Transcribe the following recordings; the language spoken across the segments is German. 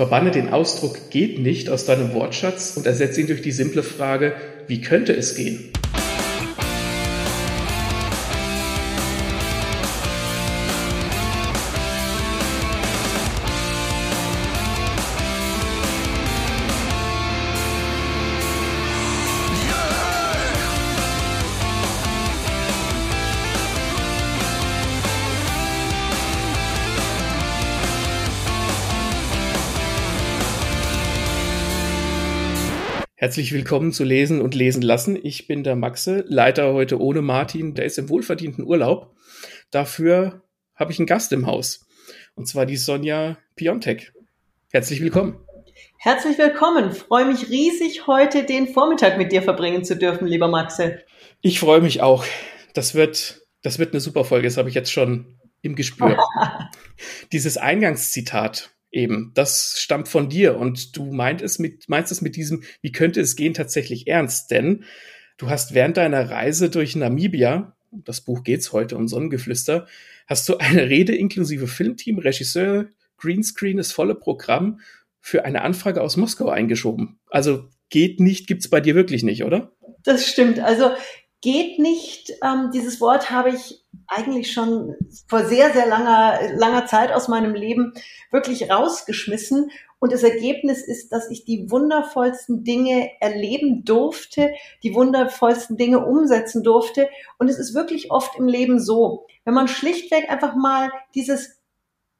Verbanne den Ausdruck geht nicht aus deinem Wortschatz und ersetze ihn durch die simple Frage, wie könnte es gehen? Herzlich willkommen zu Lesen und Lesen lassen. Ich bin der Maxe, Leiter heute ohne Martin, der ist im wohlverdienten Urlaub. Dafür habe ich einen Gast im Haus. Und zwar die Sonja Piontek. Herzlich willkommen. Herzlich willkommen. Freue mich riesig, heute den Vormittag mit dir verbringen zu dürfen, lieber Maxe. Ich freue mich auch. Das wird, das wird eine super Folge. Das habe ich jetzt schon im Gespür. Dieses Eingangszitat Eben, das stammt von dir und du meint es mit, meinst es mit diesem, wie könnte es gehen, tatsächlich ernst, denn du hast während deiner Reise durch Namibia, das Buch geht's heute um Sonnengeflüster, hast du eine Rede inklusive Filmteam, Regisseur, Greenscreen, das volle Programm für eine Anfrage aus Moskau eingeschoben. Also geht nicht, gibt's bei dir wirklich nicht, oder? Das stimmt. Also geht nicht. Ähm, dieses Wort habe ich eigentlich schon vor sehr, sehr langer, langer Zeit aus meinem Leben wirklich rausgeschmissen. Und das Ergebnis ist, dass ich die wundervollsten Dinge erleben durfte, die wundervollsten Dinge umsetzen durfte. Und es ist wirklich oft im Leben so, wenn man schlichtweg einfach mal dieses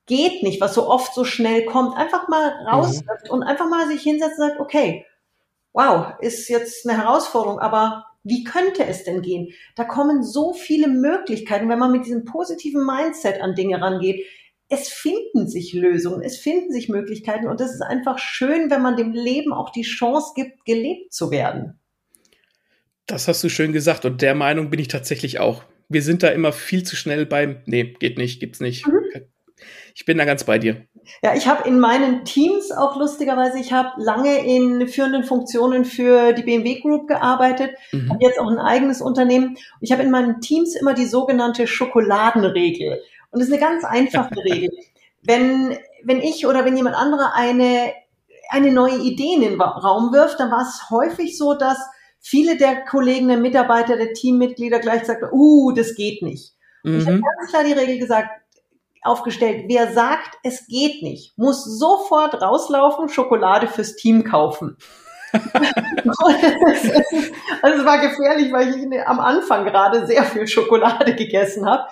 geht nicht, was so oft so schnell kommt, einfach mal rausläuft mhm. und einfach mal sich hinsetzt und sagt, okay, wow, ist jetzt eine Herausforderung, aber wie könnte es denn gehen? Da kommen so viele Möglichkeiten, wenn man mit diesem positiven Mindset an Dinge rangeht. Es finden sich Lösungen, es finden sich Möglichkeiten und es ist einfach schön, wenn man dem Leben auch die Chance gibt, gelebt zu werden. Das hast du schön gesagt und der Meinung bin ich tatsächlich auch. Wir sind da immer viel zu schnell beim, nee, geht nicht, gibt's nicht. Mhm. Ich bin da ganz bei dir. Ja, ich habe in meinen Teams auch lustigerweise, ich habe lange in führenden Funktionen für die BMW Group gearbeitet, mhm. habe jetzt auch ein eigenes Unternehmen. Ich habe in meinen Teams immer die sogenannte Schokoladenregel. Und das ist eine ganz einfache Regel. Wenn, wenn ich oder wenn jemand anderer eine, eine neue Idee in den Raum wirft, dann war es häufig so, dass viele der Kollegen, der Mitarbeiter, der Teammitglieder gleich sagten, uh, das geht nicht. Und mhm. ich habe ganz klar die Regel gesagt, aufgestellt. Wer sagt, es geht nicht, muss sofort rauslaufen, Schokolade fürs Team kaufen. also es war gefährlich, weil ich am Anfang gerade sehr viel Schokolade gegessen habe.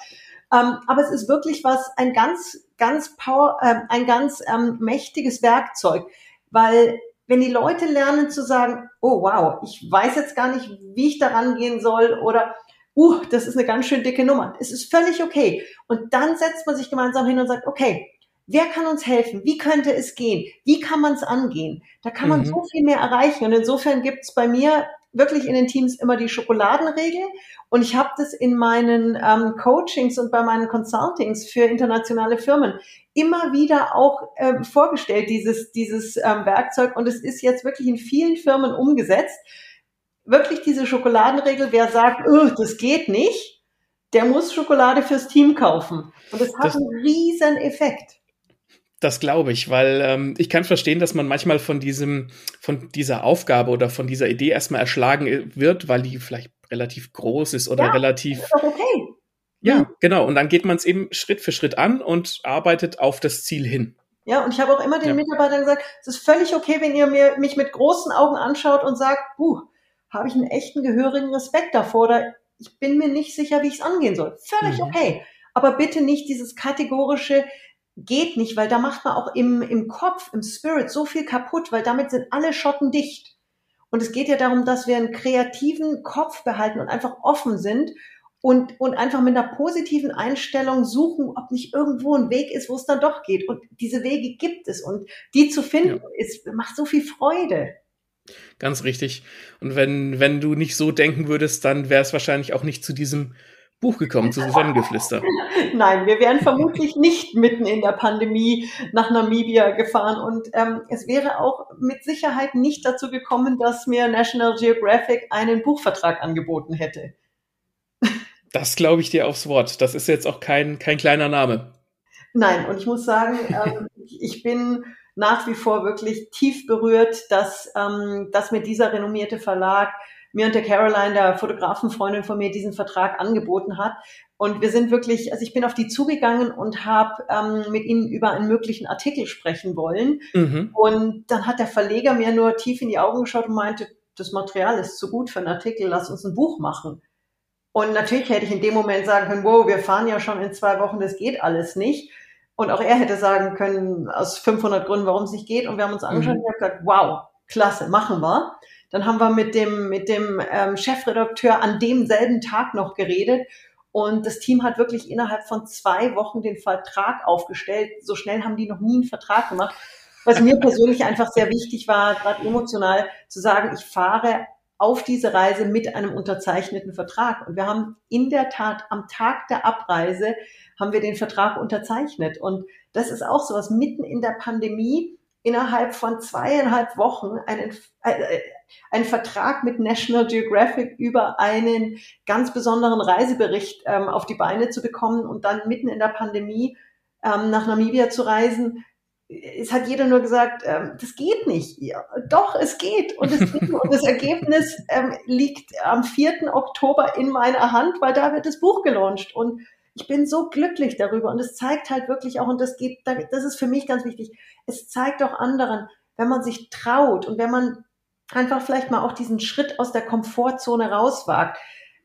Ähm, aber es ist wirklich was, ein ganz, ganz power, äh, ein ganz ähm, mächtiges Werkzeug, weil wenn die Leute lernen zu sagen, oh wow, ich weiß jetzt gar nicht, wie ich daran gehen soll oder uh, das ist eine ganz schön dicke Nummer. Es ist völlig okay. Und dann setzt man sich gemeinsam hin und sagt, okay, wer kann uns helfen? Wie könnte es gehen? Wie kann man es angehen? Da kann man mhm. so viel mehr erreichen. Und insofern gibt es bei mir wirklich in den Teams immer die Schokoladenregel. Und ich habe das in meinen ähm, Coachings und bei meinen Consultings für internationale Firmen immer wieder auch ähm, vorgestellt, dieses, dieses ähm, Werkzeug. Und es ist jetzt wirklich in vielen Firmen umgesetzt wirklich diese Schokoladenregel, wer sagt, oh, das geht nicht, der muss Schokolade fürs Team kaufen. Und das hat das, einen riesen Effekt. Das glaube ich, weil ähm, ich kann verstehen, dass man manchmal von diesem, von dieser Aufgabe oder von dieser Idee erstmal erschlagen wird, weil die vielleicht relativ groß ist oder ja, relativ. Ist doch okay. Ja, mhm. genau. Und dann geht man es eben Schritt für Schritt an und arbeitet auf das Ziel hin. Ja, und ich habe auch immer den ja. Mitarbeitern gesagt, es ist völlig okay, wenn ihr mir, mich mit großen Augen anschaut und sagt, buh, habe ich einen echten gehörigen Respekt davor oder ich bin mir nicht sicher, wie ich es angehen soll. Völlig mhm. okay. Aber bitte nicht dieses kategorische, geht nicht, weil da macht man auch im, im Kopf, im Spirit so viel kaputt, weil damit sind alle Schotten dicht. Und es geht ja darum, dass wir einen kreativen Kopf behalten und einfach offen sind und, und einfach mit einer positiven Einstellung suchen, ob nicht irgendwo ein Weg ist, wo es dann doch geht. Und diese Wege gibt es und die zu finden, ja. ist, macht so viel Freude. Ganz richtig. Und wenn, wenn du nicht so denken würdest, dann wäre es wahrscheinlich auch nicht zu diesem Buch gekommen, zu Sonnengeflüster. Nein, wir wären vermutlich nicht mitten in der Pandemie nach Namibia gefahren und ähm, es wäre auch mit Sicherheit nicht dazu gekommen, dass mir National Geographic einen Buchvertrag angeboten hätte. Das glaube ich dir aufs Wort. Das ist jetzt auch kein, kein kleiner Name. Nein, und ich muss sagen, ähm, ich bin nach wie vor wirklich tief berührt, dass, ähm, dass mir dieser renommierte Verlag mir und der Caroline, der Fotografenfreundin von mir, diesen Vertrag angeboten hat. Und wir sind wirklich, also ich bin auf die zugegangen und habe ähm, mit ihnen über einen möglichen Artikel sprechen wollen. Mhm. Und dann hat der Verleger mir nur tief in die Augen geschaut und meinte, das Material ist zu gut für einen Artikel, lass uns ein Buch machen. Und natürlich hätte ich in dem Moment sagen können, wow, wir fahren ja schon in zwei Wochen, das geht alles nicht. Und auch er hätte sagen können, aus 500 Gründen, warum es nicht geht. Und wir haben uns angeschaut mhm. und gesagt, wow, klasse, machen wir. Dann haben wir mit dem, mit dem ähm, Chefredakteur an demselben Tag noch geredet. Und das Team hat wirklich innerhalb von zwei Wochen den Vertrag aufgestellt. So schnell haben die noch nie einen Vertrag gemacht. Was mir persönlich einfach sehr wichtig war, gerade emotional zu sagen, ich fahre auf diese Reise mit einem unterzeichneten Vertrag. Und wir haben in der Tat am Tag der Abreise haben wir den Vertrag unterzeichnet. Und das ist auch so was mitten in der Pandemie innerhalb von zweieinhalb Wochen einen, äh, einen Vertrag mit National Geographic über einen ganz besonderen Reisebericht ähm, auf die Beine zu bekommen und dann mitten in der Pandemie ähm, nach Namibia zu reisen, es hat jeder nur gesagt, ähm, das geht nicht. Ja, doch, es geht. Und, es geht. und das Ergebnis ähm, liegt am 4. Oktober in meiner Hand, weil da wird das Buch gelauncht. Und ich bin so glücklich darüber. Und es zeigt halt wirklich auch, und das geht, das ist für mich ganz wichtig, es zeigt auch anderen, wenn man sich traut und wenn man einfach vielleicht mal auch diesen Schritt aus der Komfortzone rauswagt,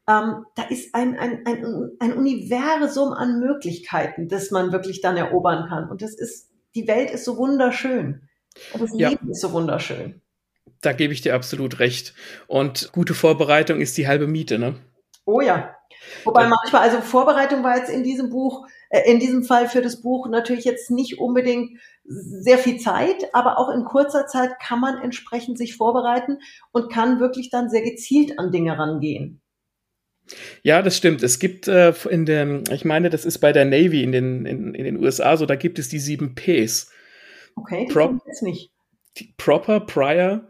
ähm, da ist ein, ein, ein, ein Universum an Möglichkeiten, das man wirklich dann erobern kann. Und das ist die Welt ist so wunderschön. Und das ja. Leben ist so wunderschön. Da gebe ich dir absolut recht. Und gute Vorbereitung ist die halbe Miete, ne? Oh ja. Wobei manchmal, also Vorbereitung war jetzt in diesem Buch, äh, in diesem Fall für das Buch natürlich jetzt nicht unbedingt sehr viel Zeit, aber auch in kurzer Zeit kann man entsprechend sich vorbereiten und kann wirklich dann sehr gezielt an Dinge rangehen. Ja, das stimmt. Es gibt äh, in dem, ich meine, das ist bei der Navy in den, in, in den USA so, da gibt es die sieben Ps. Okay, die Pro jetzt nicht. Proper Prior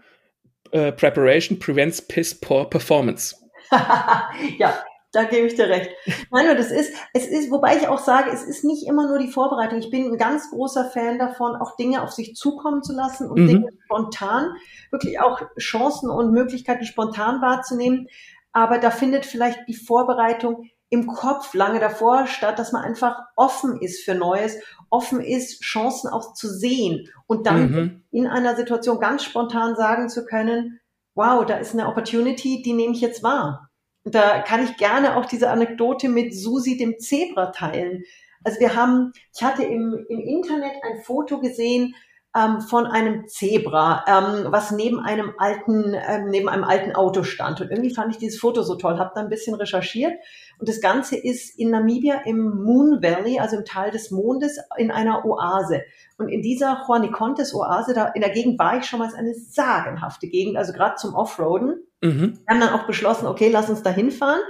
uh, Preparation prevents piss poor performance. ja, da gebe ich dir recht. Nein, das ist, es ist, wobei ich auch sage, es ist nicht immer nur die Vorbereitung. Ich bin ein ganz großer Fan davon, auch Dinge auf sich zukommen zu lassen und mhm. Dinge spontan, wirklich auch Chancen und Möglichkeiten spontan wahrzunehmen aber da findet vielleicht die Vorbereitung im Kopf lange davor statt, dass man einfach offen ist für Neues, offen ist, Chancen auch zu sehen und dann mhm. in einer Situation ganz spontan sagen zu können, wow, da ist eine Opportunity, die nehme ich jetzt wahr. Da kann ich gerne auch diese Anekdote mit Susi dem Zebra teilen. Also wir haben, ich hatte im, im Internet ein Foto gesehen ähm, von einem Zebra, ähm, was neben einem alten, ähm, neben einem alten Auto stand. Und irgendwie fand ich dieses Foto so toll, habe da ein bisschen recherchiert. Und das Ganze ist in Namibia im Moon Valley, also im Tal des Mondes, in einer Oase. Und in dieser Juanicontes Oase, da in der Gegend war ich schon mal, ist eine sagenhafte Gegend, also gerade zum Offroaden. Mhm. Wir haben dann auch beschlossen, okay, lass uns da hinfahren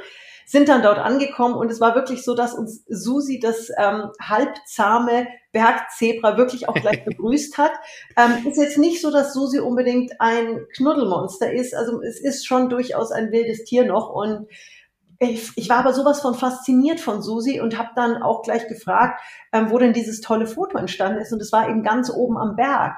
sind dann dort angekommen und es war wirklich so, dass uns Susi das ähm, halbzahme Bergzebra wirklich auch gleich begrüßt hat. Ähm, ist jetzt nicht so, dass Susi unbedingt ein Knuddelmonster ist. Also es ist schon durchaus ein wildes Tier noch und ich, ich war aber sowas von fasziniert von Susi und habe dann auch gleich gefragt, ähm, wo denn dieses tolle Foto entstanden ist. Und es war eben ganz oben am Berg.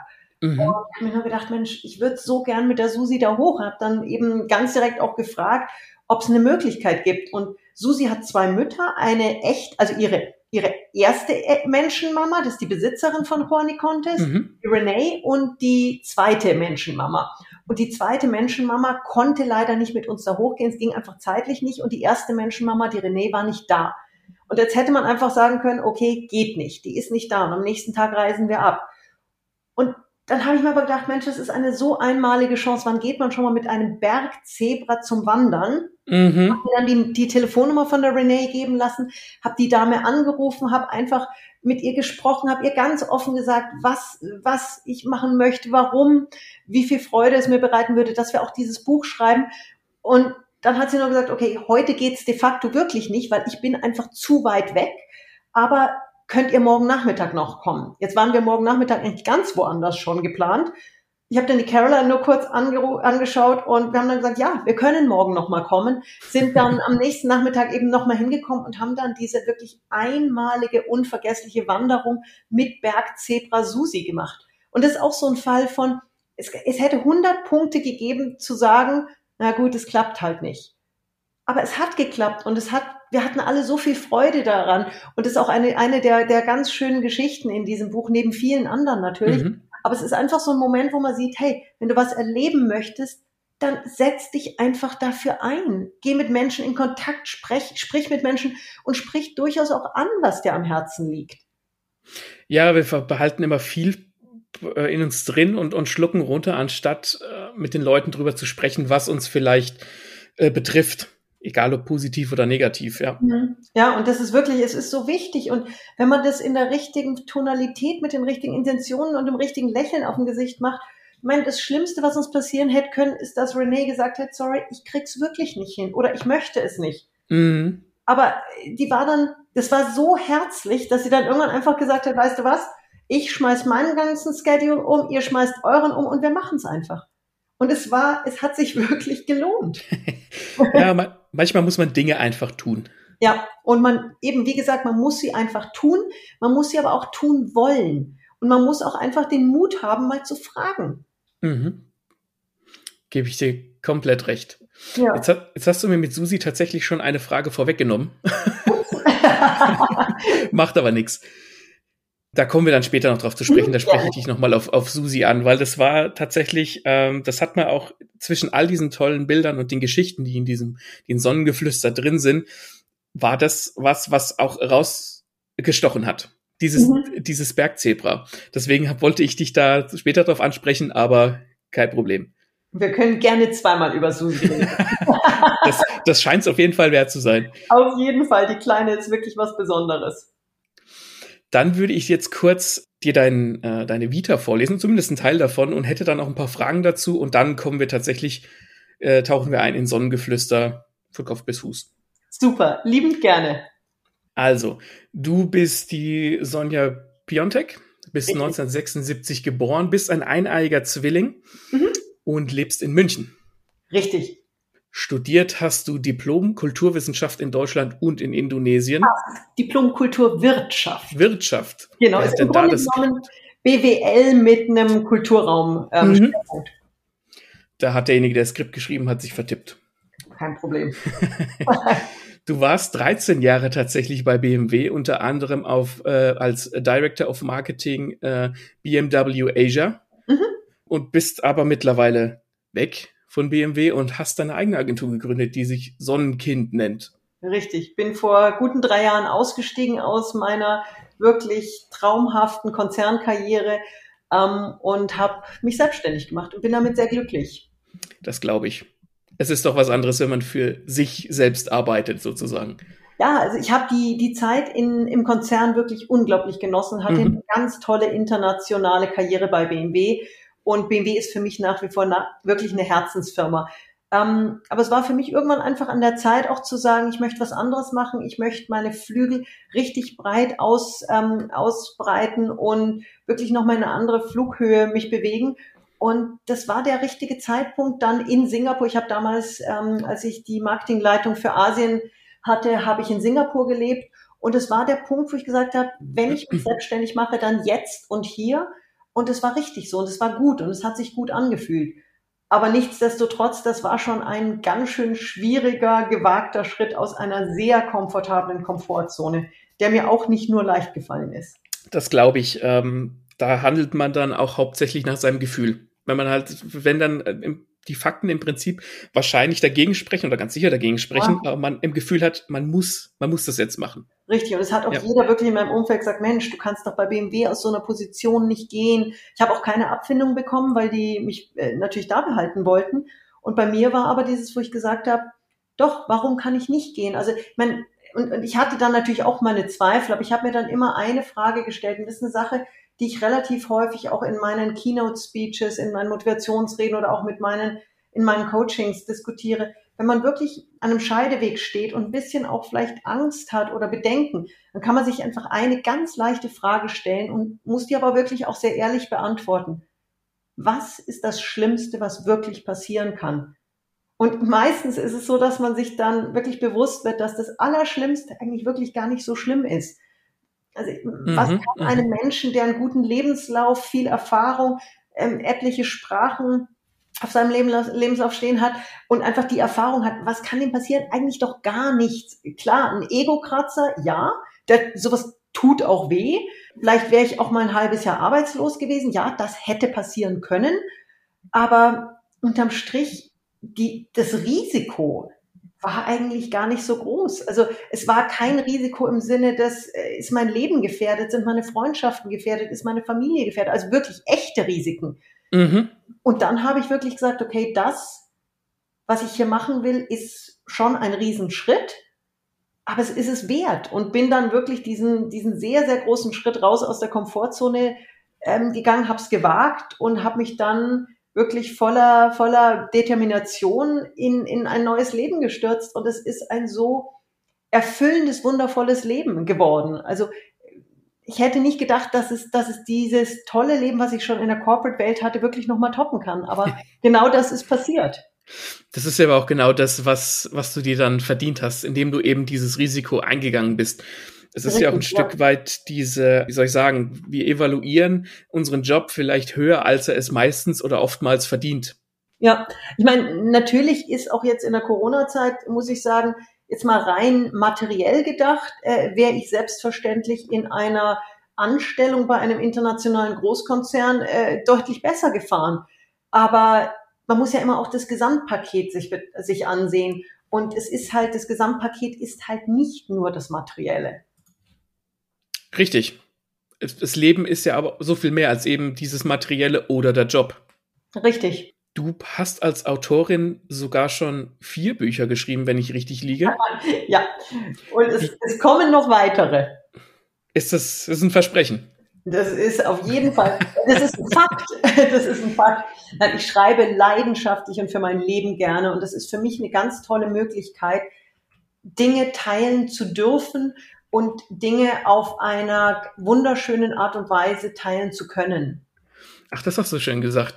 Mhm. Und ich habe mir nur gedacht, Mensch, ich würde so gern mit der Susi da hoch. Habe dann eben ganz direkt auch gefragt, ob es eine Möglichkeit gibt. Und Susi hat zwei Mütter, eine echt, also ihre ihre erste Menschenmama, das ist die Besitzerin von Horny Contest, mhm. Renee, und die zweite Menschenmama. Und die zweite Menschenmama konnte leider nicht mit uns da hochgehen, es ging einfach zeitlich nicht. Und die erste Menschenmama, die Renee, war nicht da. Und jetzt hätte man einfach sagen können, okay, geht nicht, die ist nicht da und am nächsten Tag reisen wir ab. Und dann habe ich mir aber gedacht, Mensch, das ist eine so einmalige Chance. Wann geht man schon mal mit einem Bergzebra zum Wandern? Mhm. Habe mir dann die, die Telefonnummer von der Renee geben lassen, habe die Dame angerufen, habe einfach mit ihr gesprochen, habe ihr ganz offen gesagt, was, was ich machen möchte, warum, wie viel Freude es mir bereiten würde, dass wir auch dieses Buch schreiben. Und dann hat sie nur gesagt, okay, heute geht's de facto wirklich nicht, weil ich bin einfach zu weit weg. Aber könnt ihr morgen Nachmittag noch kommen? Jetzt waren wir morgen Nachmittag eigentlich ganz woanders schon geplant. Ich habe dann die Caroline nur kurz angeschaut und wir haben dann gesagt, ja, wir können morgen noch mal kommen. Sind dann am nächsten Nachmittag eben noch mal hingekommen und haben dann diese wirklich einmalige, unvergessliche Wanderung mit Bergzebra Susi gemacht. Und das ist auch so ein Fall von, es, es hätte 100 Punkte gegeben zu sagen, na gut, es klappt halt nicht. Aber es hat geklappt und es hat, wir hatten alle so viel Freude daran. Und das ist auch eine, eine der, der ganz schönen Geschichten in diesem Buch, neben vielen anderen natürlich. Mhm. Aber es ist einfach so ein Moment, wo man sieht, hey, wenn du was erleben möchtest, dann setz dich einfach dafür ein. Geh mit Menschen in Kontakt, sprech, sprich mit Menschen und sprich durchaus auch an, was dir am Herzen liegt. Ja, wir behalten immer viel äh, in uns drin und, und schlucken runter, anstatt äh, mit den Leuten drüber zu sprechen, was uns vielleicht äh, betrifft. Egal ob positiv oder negativ, ja. Mhm. Ja, und das ist wirklich, es ist so wichtig. Und wenn man das in der richtigen Tonalität, mit den richtigen Intentionen und dem richtigen Lächeln auf dem Gesicht macht, ich meine, das Schlimmste, was uns passieren hätte können, ist, dass Renee gesagt hat, sorry, ich krieg's wirklich nicht hin oder ich möchte es nicht. Mhm. Aber die war dann, das war so herzlich, dass sie dann irgendwann einfach gesagt hat, weißt du was, ich schmeiß meinen ganzen Schedule um, ihr schmeißt euren um und wir machen es einfach. Und es war, es hat sich wirklich gelohnt. ja, man, manchmal muss man Dinge einfach tun. Ja, und man eben, wie gesagt, man muss sie einfach tun, man muss sie aber auch tun wollen. Und man muss auch einfach den Mut haben, mal zu fragen. Mhm. Gebe ich dir komplett recht. Ja. Jetzt, jetzt, hast du mir mit Susi tatsächlich schon eine Frage vorweggenommen. Macht aber nichts. Da kommen wir dann später noch drauf zu sprechen. Da spreche ich dich nochmal auf, auf Susi an, weil das war tatsächlich, ähm, das hat man auch zwischen all diesen tollen Bildern und den Geschichten, die in diesem, den Sonnengeflüster drin sind, war das was, was auch rausgestochen hat. Dieses, mhm. dieses Bergzebra. Deswegen hab, wollte ich dich da später drauf ansprechen, aber kein Problem. Wir können gerne zweimal über Susi reden. das, das scheint es auf jeden Fall wert zu sein. Auf jeden Fall, die Kleine ist wirklich was Besonderes. Dann würde ich jetzt kurz dir dein, äh, deine Vita vorlesen, zumindest ein Teil davon, und hätte dann auch ein paar Fragen dazu. Und dann kommen wir tatsächlich, äh, tauchen wir ein in Sonnengeflüster von Kopf bis Fuß. Super, liebend gerne. Also, du bist die Sonja Piontek, bist Richtig. 1976 geboren, bist ein eineiiger Zwilling mhm. und lebst in München. Richtig. Studiert hast du Diplom Kulturwissenschaft in Deutschland und in Indonesien. Ah, Diplom Kulturwirtschaft. Wirtschaft. Genau, ist im Grunde genommen BWL mit einem Kulturraum. Ähm, mhm. Da hat derjenige, der das Skript geschrieben hat, sich vertippt. Kein Problem. du warst 13 Jahre tatsächlich bei BMW, unter anderem auf, äh, als Director of Marketing äh, BMW Asia mhm. und bist aber mittlerweile weg von BMW und hast deine eigene Agentur gegründet, die sich Sonnenkind nennt. Richtig. Bin vor guten drei Jahren ausgestiegen aus meiner wirklich traumhaften Konzernkarriere ähm, und habe mich selbstständig gemacht und bin damit sehr glücklich. Das glaube ich. Es ist doch was anderes, wenn man für sich selbst arbeitet, sozusagen. Ja, also ich habe die, die Zeit in, im Konzern wirklich unglaublich genossen, hatte mhm. eine ganz tolle internationale Karriere bei BMW und BMW ist für mich nach wie vor na, wirklich eine Herzensfirma. Ähm, aber es war für mich irgendwann einfach an der Zeit auch zu sagen, ich möchte was anderes machen, ich möchte meine Flügel richtig breit aus, ähm, ausbreiten und wirklich noch mal eine andere Flughöhe mich bewegen. Und das war der richtige Zeitpunkt dann in Singapur. Ich habe damals, ähm, als ich die Marketingleitung für Asien hatte, habe ich in Singapur gelebt. Und es war der Punkt, wo ich gesagt habe, wenn ich mich selbstständig mache, dann jetzt und hier. Und es war richtig so und es war gut und es hat sich gut angefühlt. Aber nichtsdestotrotz, das war schon ein ganz schön schwieriger, gewagter Schritt aus einer sehr komfortablen Komfortzone, der mir auch nicht nur leicht gefallen ist. Das glaube ich. Ähm, da handelt man dann auch hauptsächlich nach seinem Gefühl. Wenn man halt, wenn dann äh, die Fakten im Prinzip wahrscheinlich dagegen sprechen oder ganz sicher dagegen sprechen, ja. aber man im Gefühl hat, man muss, man muss das jetzt machen. Richtig, und es hat auch ja. jeder wirklich in meinem Umfeld gesagt, Mensch, du kannst doch bei BMW aus so einer Position nicht gehen. Ich habe auch keine Abfindung bekommen, weil die mich äh, natürlich da behalten wollten. Und bei mir war aber dieses, wo ich gesagt habe, doch, warum kann ich nicht gehen? Also, ich mein, und, und ich hatte dann natürlich auch meine Zweifel, aber ich habe mir dann immer eine Frage gestellt, und das ist eine Sache, die ich relativ häufig auch in meinen Keynote-Speeches, in meinen Motivationsreden oder auch mit meinen, in meinen Coachings diskutiere. Wenn man wirklich an einem Scheideweg steht und ein bisschen auch vielleicht Angst hat oder Bedenken, dann kann man sich einfach eine ganz leichte Frage stellen und muss die aber wirklich auch sehr ehrlich beantworten. Was ist das Schlimmste, was wirklich passieren kann? Und meistens ist es so, dass man sich dann wirklich bewusst wird, dass das Allerschlimmste eigentlich wirklich gar nicht so schlimm ist. Also mhm, was kann mhm. einem Menschen, der einen guten Lebenslauf, viel Erfahrung, ähm, etliche Sprachen auf seinem Lebenslauf stehen hat und einfach die Erfahrung hat, was kann dem passieren? Eigentlich doch gar nichts. Klar, ein Ego-Kratzer, ja, der, sowas tut auch weh. Vielleicht wäre ich auch mal ein halbes Jahr arbeitslos gewesen. Ja, das hätte passieren können. Aber unterm Strich, die, das Risiko war eigentlich gar nicht so groß. Also es war kein Risiko im Sinne, dass äh, ist mein Leben gefährdet, sind meine Freundschaften gefährdet, ist meine Familie gefährdet. Also wirklich echte Risiken. Mhm. Und dann habe ich wirklich gesagt, okay, das, was ich hier machen will, ist schon ein Riesenschritt, aber es ist es wert. Und bin dann wirklich diesen, diesen sehr, sehr großen Schritt raus aus der Komfortzone ähm, gegangen, habe es gewagt und habe mich dann wirklich voller, voller Determination in, in ein neues Leben gestürzt. Und es ist ein so erfüllendes, wundervolles Leben geworden. Also ich hätte nicht gedacht, dass es, dass es dieses tolle Leben, was ich schon in der Corporate-Welt hatte, wirklich nochmal toppen kann. Aber genau das ist passiert. Das ist ja aber auch genau das, was, was du dir dann verdient hast, indem du eben dieses Risiko eingegangen bist. Es ist ja auch ein. Stück weit diese, wie soll ich sagen, wir evaluieren unseren Job vielleicht höher, als er es meistens oder oftmals verdient. Ja, ich meine, natürlich ist auch jetzt in der Corona-Zeit, muss ich sagen, jetzt mal rein materiell gedacht, äh, wäre ich selbstverständlich in einer Anstellung bei einem internationalen Großkonzern äh, deutlich besser gefahren. Aber man muss ja immer auch das Gesamtpaket sich, sich ansehen. Und es ist halt, das Gesamtpaket ist halt nicht nur das Materielle. Richtig. Das Leben ist ja aber so viel mehr als eben dieses Materielle oder der Job. Richtig. Du hast als Autorin sogar schon vier Bücher geschrieben, wenn ich richtig liege. Ja, und es, es kommen noch weitere. Ist das, das ist ein Versprechen? Das ist auf jeden Fall, das ist ein Fakt. Das ist ein Fakt. Ich schreibe leidenschaftlich und für mein Leben gerne und das ist für mich eine ganz tolle Möglichkeit, Dinge teilen zu dürfen und Dinge auf einer wunderschönen Art und Weise teilen zu können. Ach, das hast du schön gesagt.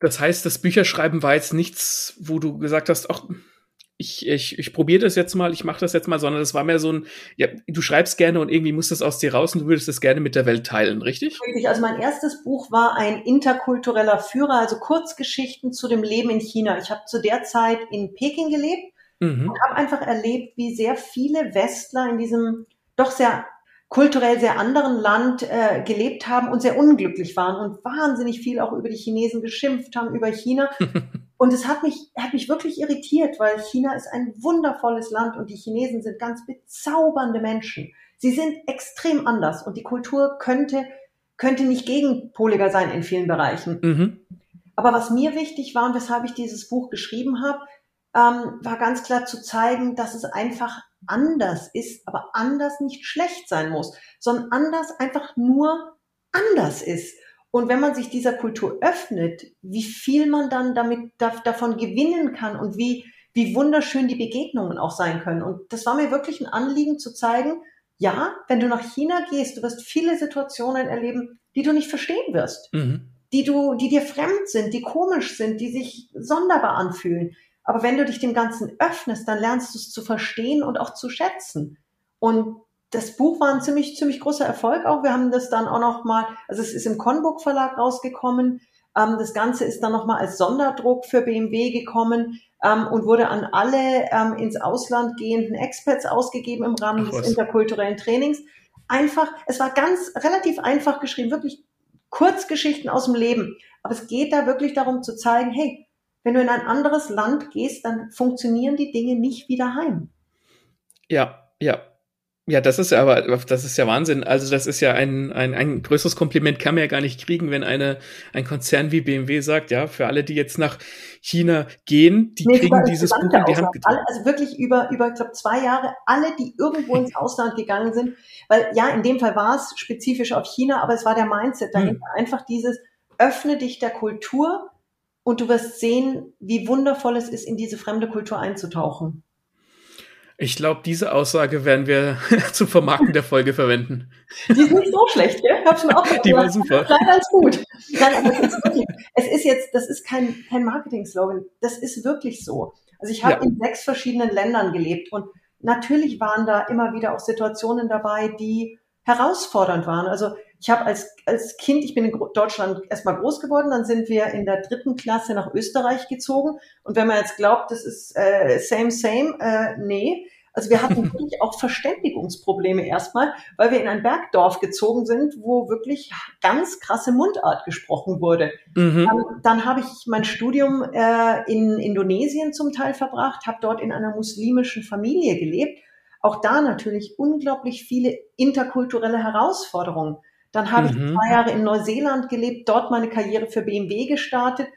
Das heißt, das Bücherschreiben war jetzt nichts, wo du gesagt hast, ach, ich, ich, ich probiere das jetzt mal, ich mache das jetzt mal, sondern das war mehr so ein, ja, du schreibst gerne und irgendwie muss das aus dir raus und du würdest das gerne mit der Welt teilen, richtig? Richtig, also mein erstes Buch war ein interkultureller Führer, also Kurzgeschichten zu dem Leben in China. Ich habe zu der Zeit in Peking gelebt mhm. und habe einfach erlebt, wie sehr viele Westler in diesem doch sehr kulturell sehr anderen Land äh, gelebt haben und sehr unglücklich waren und wahnsinnig viel auch über die Chinesen geschimpft haben, über China. und es hat mich, hat mich wirklich irritiert, weil China ist ein wundervolles Land und die Chinesen sind ganz bezaubernde Menschen. Sie sind extrem anders und die Kultur könnte, könnte nicht gegenpoliger sein in vielen Bereichen. Mhm. Aber was mir wichtig war und weshalb ich dieses Buch geschrieben habe, ähm, war ganz klar zu zeigen, dass es einfach anders ist, aber anders nicht schlecht sein muss, sondern anders einfach nur anders ist. Und wenn man sich dieser Kultur öffnet, wie viel man dann damit davon gewinnen kann und wie, wie wunderschön die Begegnungen auch sein können. Und das war mir wirklich ein Anliegen zu zeigen, ja, wenn du nach China gehst, du wirst viele Situationen erleben, die du nicht verstehen wirst, mhm. die du, die dir fremd sind, die komisch sind, die sich sonderbar anfühlen. Aber wenn du dich dem Ganzen öffnest, dann lernst du es zu verstehen und auch zu schätzen. Und das Buch war ein ziemlich, ziemlich großer Erfolg auch. Wir haben das dann auch noch mal, also es ist im Conbook Verlag rausgekommen. Ähm, das Ganze ist dann noch mal als Sonderdruck für BMW gekommen ähm, und wurde an alle ähm, ins Ausland gehenden Experts ausgegeben im Rahmen Ach, des interkulturellen Trainings. Einfach, es war ganz relativ einfach geschrieben, wirklich Kurzgeschichten aus dem Leben. Aber es geht da wirklich darum zu zeigen, hey, wenn du in ein anderes Land gehst, dann funktionieren die Dinge nicht wie daheim. Ja, ja. Ja, das ist ja aber, das ist ja Wahnsinn. Also das ist ja ein, ein, ein größeres Kompliment kann man ja gar nicht kriegen, wenn eine, ein Konzern wie BMW sagt, ja, für alle, die jetzt nach China gehen, die nee, kriegen dieses Buch in die Hand getan. Also wirklich über, über, ich glaube, zwei Jahre, alle, die irgendwo ins Ausland gegangen sind, weil ja, in dem Fall war es spezifisch auf China, aber es war der Mindset dahinter. Hm. Einfach dieses, öffne dich der Kultur, und du wirst sehen, wie wundervoll es ist, in diese fremde Kultur einzutauchen. Ich glaube, diese Aussage werden wir zum Vermarkten der Folge verwenden. Die ist nicht so schlecht, gell? Hab's mir auch Die war super. Nein, ganz gut. Nein, aber es ist, wirklich, es ist jetzt, das ist kein, kein Marketing-Slogan. Das ist wirklich so. Also ich habe ja. in sechs verschiedenen Ländern gelebt und natürlich waren da immer wieder auch Situationen dabei, die herausfordernd waren. Also ich habe als, als Kind, ich bin in Deutschland erstmal groß geworden, dann sind wir in der dritten Klasse nach Österreich gezogen. Und wenn man jetzt glaubt, das ist äh, same, same, äh, nee. Also wir hatten wirklich auch Verständigungsprobleme erstmal, weil wir in ein Bergdorf gezogen sind, wo wirklich ganz krasse Mundart gesprochen wurde. Mhm. Dann, dann habe ich mein Studium äh, in Indonesien zum Teil verbracht, habe dort in einer muslimischen Familie gelebt. Auch da natürlich unglaublich viele interkulturelle Herausforderungen. Dann habe mhm. ich zwei Jahre in Neuseeland gelebt, dort meine Karriere für BMW gestartet.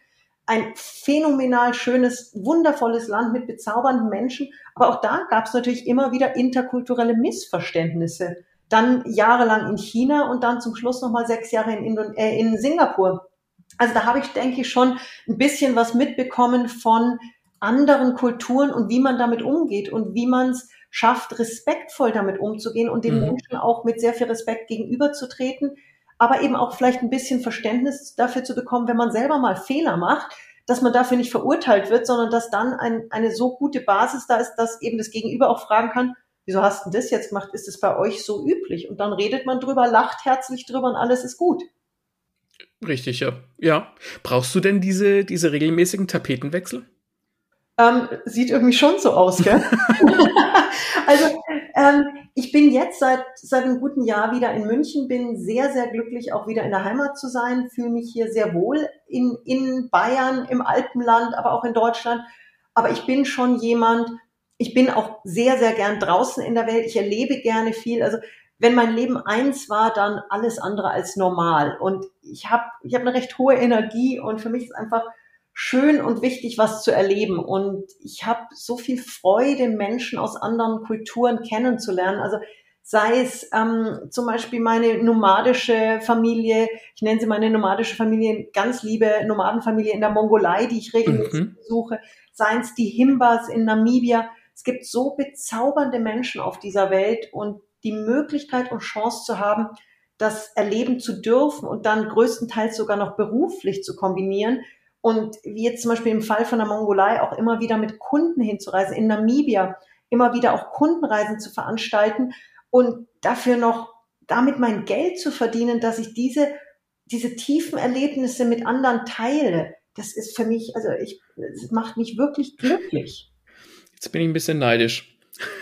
Ein phänomenal schönes, wundervolles Land mit bezaubernden Menschen. Aber auch da gab es natürlich immer wieder interkulturelle Missverständnisse. Dann jahrelang in China und dann zum Schluss nochmal sechs Jahre in, Indon äh, in Singapur. Also da habe ich, denke ich, schon ein bisschen was mitbekommen von anderen Kulturen und wie man damit umgeht und wie man es schafft, respektvoll damit umzugehen und den mhm. Menschen auch mit sehr viel Respekt gegenüberzutreten, aber eben auch vielleicht ein bisschen Verständnis dafür zu bekommen, wenn man selber mal Fehler macht, dass man dafür nicht verurteilt wird, sondern dass dann ein, eine so gute Basis da ist, dass eben das Gegenüber auch fragen kann, wieso hast du das jetzt gemacht? Ist es bei euch so üblich? Und dann redet man drüber, lacht herzlich drüber und alles ist gut. Richtig, ja. Ja. Brauchst du denn diese, diese regelmäßigen Tapetenwechsel? Ähm, sieht irgendwie schon so aus, gell? also ähm, ich bin jetzt seit, seit einem guten Jahr wieder in München, bin sehr, sehr glücklich, auch wieder in der Heimat zu sein, fühle mich hier sehr wohl in, in Bayern, im Alpenland, aber auch in Deutschland. Aber ich bin schon jemand, ich bin auch sehr, sehr gern draußen in der Welt, ich erlebe gerne viel. Also wenn mein Leben eins war, dann alles andere als normal. Und ich habe ich hab eine recht hohe Energie und für mich ist einfach schön und wichtig, was zu erleben. Und ich habe so viel Freude, Menschen aus anderen Kulturen kennenzulernen. Also sei es ähm, zum Beispiel meine nomadische Familie, ich nenne sie meine nomadische Familie, ganz liebe Nomadenfamilie in der Mongolei, die ich regelmäßig mhm. besuche, seien es die Himbas in Namibia. Es gibt so bezaubernde Menschen auf dieser Welt und die Möglichkeit und Chance zu haben, das erleben zu dürfen und dann größtenteils sogar noch beruflich zu kombinieren, und wie jetzt zum Beispiel im Fall von der Mongolei auch immer wieder mit Kunden hinzureisen, in Namibia immer wieder auch Kundenreisen zu veranstalten und dafür noch damit mein Geld zu verdienen, dass ich diese, diese tiefen Erlebnisse mit anderen teile. Das ist für mich, also ich, es macht mich wirklich glücklich. Jetzt bin ich ein bisschen neidisch.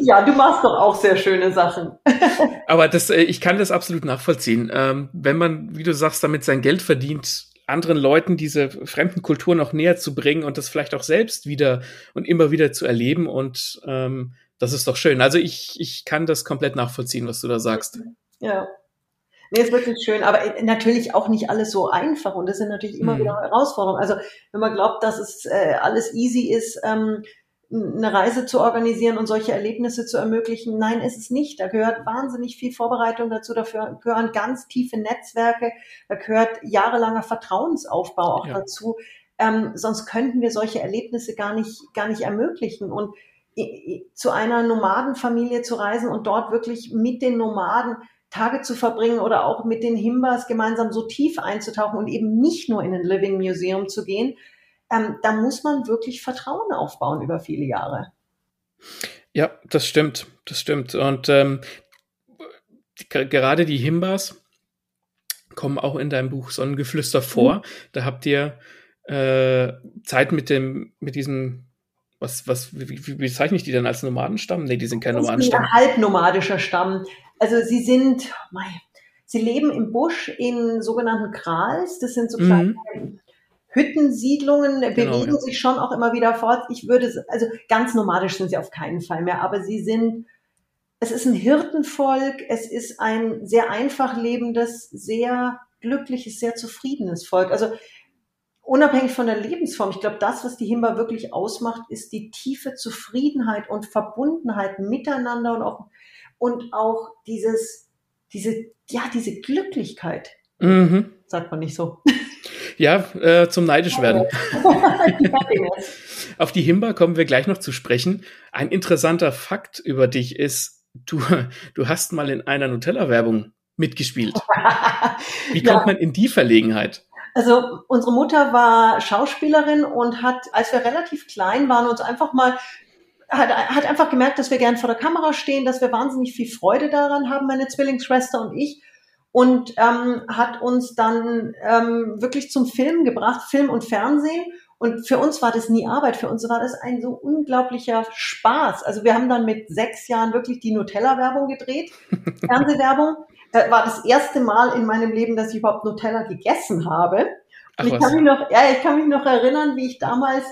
ja, du machst doch auch sehr schöne Sachen. Aber das, äh, ich kann das absolut nachvollziehen. Ähm, wenn man, wie du sagst, damit sein Geld verdient, anderen Leuten diese fremden Kulturen auch näher zu bringen und das vielleicht auch selbst wieder und immer wieder zu erleben und ähm, das ist doch schön. Also ich, ich kann das komplett nachvollziehen, was du da sagst. Ja. Nee, ist wirklich schön, aber äh, natürlich auch nicht alles so einfach und das sind natürlich immer mhm. wieder Herausforderungen. Also wenn man glaubt, dass es äh, alles easy ist, ähm, eine Reise zu organisieren und solche Erlebnisse zu ermöglichen. Nein, ist es nicht. Da gehört wahnsinnig viel Vorbereitung dazu. Dafür gehören ganz tiefe Netzwerke. Da gehört jahrelanger Vertrauensaufbau auch ja. dazu. Ähm, sonst könnten wir solche Erlebnisse gar nicht, gar nicht ermöglichen. Und zu einer Nomadenfamilie zu reisen und dort wirklich mit den Nomaden Tage zu verbringen oder auch mit den Himbas gemeinsam so tief einzutauchen und eben nicht nur in ein Living Museum zu gehen, ähm, da muss man wirklich Vertrauen aufbauen über viele Jahre. Ja, das stimmt, das stimmt. Und ähm, gerade die Himbas kommen auch in deinem Buch Sonnengeflüster vor. Mhm. Da habt ihr äh, Zeit mit dem, mit diesem, was, was, wie, wie bezeichne ich die dann als Nomadenstamm? Nee, die sind kein Nomadenstamm. Ein halbnomadischer Stamm. Also sie sind, mein, sie leben im Busch in sogenannten Krals. Das sind so kleine mhm. Hüttensiedlungen genau, bewegen ja. sich schon auch immer wieder fort. Ich würde, also ganz nomadisch sind sie auf keinen Fall mehr, aber sie sind, es ist ein Hirtenvolk, es ist ein sehr einfach lebendes, sehr glückliches, sehr zufriedenes Volk. Also unabhängig von der Lebensform, ich glaube, das, was die Himba wirklich ausmacht, ist die tiefe Zufriedenheit und Verbundenheit miteinander und auch, und auch dieses, diese, ja, diese Glücklichkeit. Mhm. Sagt man nicht so. Ja, äh, zum neidisch werden. Auf die Himba kommen wir gleich noch zu sprechen. Ein interessanter Fakt über dich ist, du, du hast mal in einer Nutella-Werbung mitgespielt. Wie kommt ja. man in die Verlegenheit? Also unsere Mutter war Schauspielerin und hat, als wir relativ klein waren, uns einfach mal hat, hat einfach gemerkt, dass wir gern vor der Kamera stehen, dass wir wahnsinnig viel Freude daran haben, meine Zwillingsschwester und ich. Und ähm, hat uns dann ähm, wirklich zum Film gebracht, Film und Fernsehen. Und für uns war das nie Arbeit, für uns war das ein so unglaublicher Spaß. Also wir haben dann mit sechs Jahren wirklich die Nutella-Werbung gedreht, Fernsehwerbung. Äh, war das erste Mal in meinem Leben, dass ich überhaupt Nutella gegessen habe. Und Ach, ich kann mich noch, ja, ich kann mich noch erinnern, wie ich damals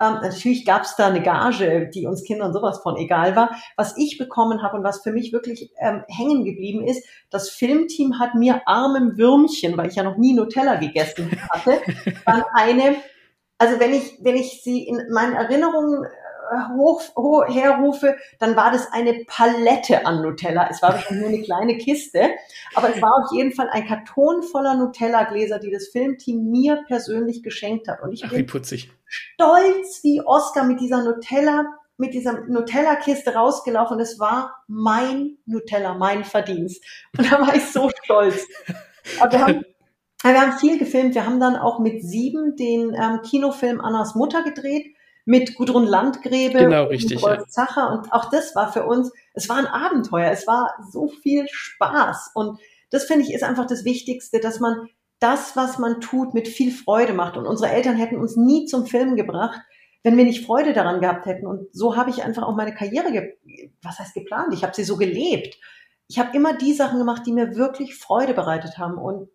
ähm, natürlich gab es da eine Gage, die uns Kindern sowas von egal war. Was ich bekommen habe und was für mich wirklich ähm, hängen geblieben ist, das Filmteam hat mir armem Würmchen, weil ich ja noch nie Nutella gegessen hatte, dann eine, also wenn ich, wenn ich sie in meinen Erinnerungen hoch, hoch herrufe, dann war das eine Palette an Nutella. Es war wahrscheinlich nur eine kleine Kiste, aber es war auf jeden Fall ein Karton voller Nutella-Gläser, die das Filmteam mir persönlich geschenkt hat. Und ich Ach, bin stolz wie Oscar mit dieser Nutella, mit dieser Nutella-Kiste rausgelaufen. Es war mein Nutella, mein Verdienst. Und da war ich so stolz. Aber wir haben wir haben viel gefilmt. Wir haben dann auch mit sieben den ähm, Kinofilm Annas Mutter gedreht mit Gudrun Landgräbe genau, richtig, und Rolf Zacher. Und auch das war für uns, es war ein Abenteuer, es war so viel Spaß. Und das finde ich ist einfach das Wichtigste, dass man das, was man tut, mit viel Freude macht. Und unsere Eltern hätten uns nie zum Film gebracht, wenn wir nicht Freude daran gehabt hätten. Und so habe ich einfach auch meine Karriere, was heißt geplant? Ich habe sie so gelebt. Ich habe immer die Sachen gemacht, die mir wirklich Freude bereitet haben. Und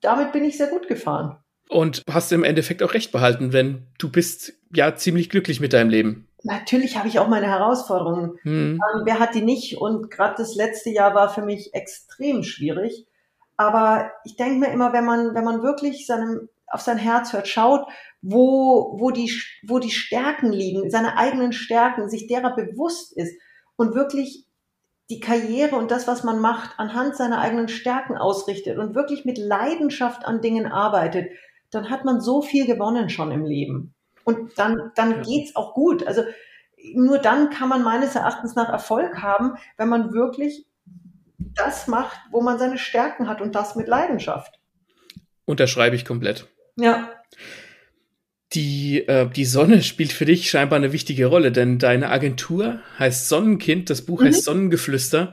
damit bin ich sehr gut gefahren. Und hast im Endeffekt auch recht behalten, wenn du bist ja ziemlich glücklich mit deinem Leben. Natürlich habe ich auch meine Herausforderungen. Hm. Ähm, wer hat die nicht? Und gerade das letzte Jahr war für mich extrem schwierig. Aber ich denke mir immer, wenn man, wenn man wirklich seinem, auf sein Herz hört, schaut, wo, wo, die, wo die Stärken liegen, seine eigenen Stärken, sich derer bewusst ist und wirklich die Karriere und das, was man macht, anhand seiner eigenen Stärken ausrichtet und wirklich mit Leidenschaft an Dingen arbeitet, dann hat man so viel gewonnen schon im Leben. Und dann, dann ja. geht's auch gut. Also nur dann kann man meines Erachtens nach Erfolg haben, wenn man wirklich das macht, wo man seine Stärken hat und das mit Leidenschaft. Unterschreibe ich komplett. Ja. Die, äh, die Sonne spielt für dich scheinbar eine wichtige Rolle, denn deine Agentur heißt Sonnenkind, das Buch mhm. heißt Sonnengeflüster.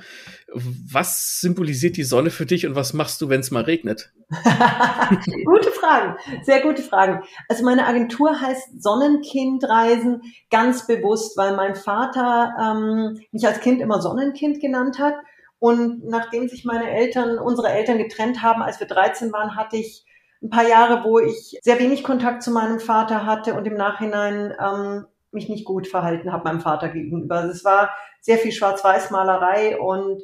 Was symbolisiert die Sonne für dich und was machst du, wenn es mal regnet? gute Fragen, sehr gute Fragen. Also meine Agentur heißt Sonnenkindreisen ganz bewusst, weil mein Vater ähm, mich als Kind immer Sonnenkind genannt hat. Und nachdem sich meine Eltern, unsere Eltern getrennt haben, als wir 13 waren, hatte ich ein paar Jahre, wo ich sehr wenig Kontakt zu meinem Vater hatte und im Nachhinein ähm, mich nicht gut verhalten habe meinem Vater gegenüber. Also es war sehr viel Schwarz-Weiß-Malerei und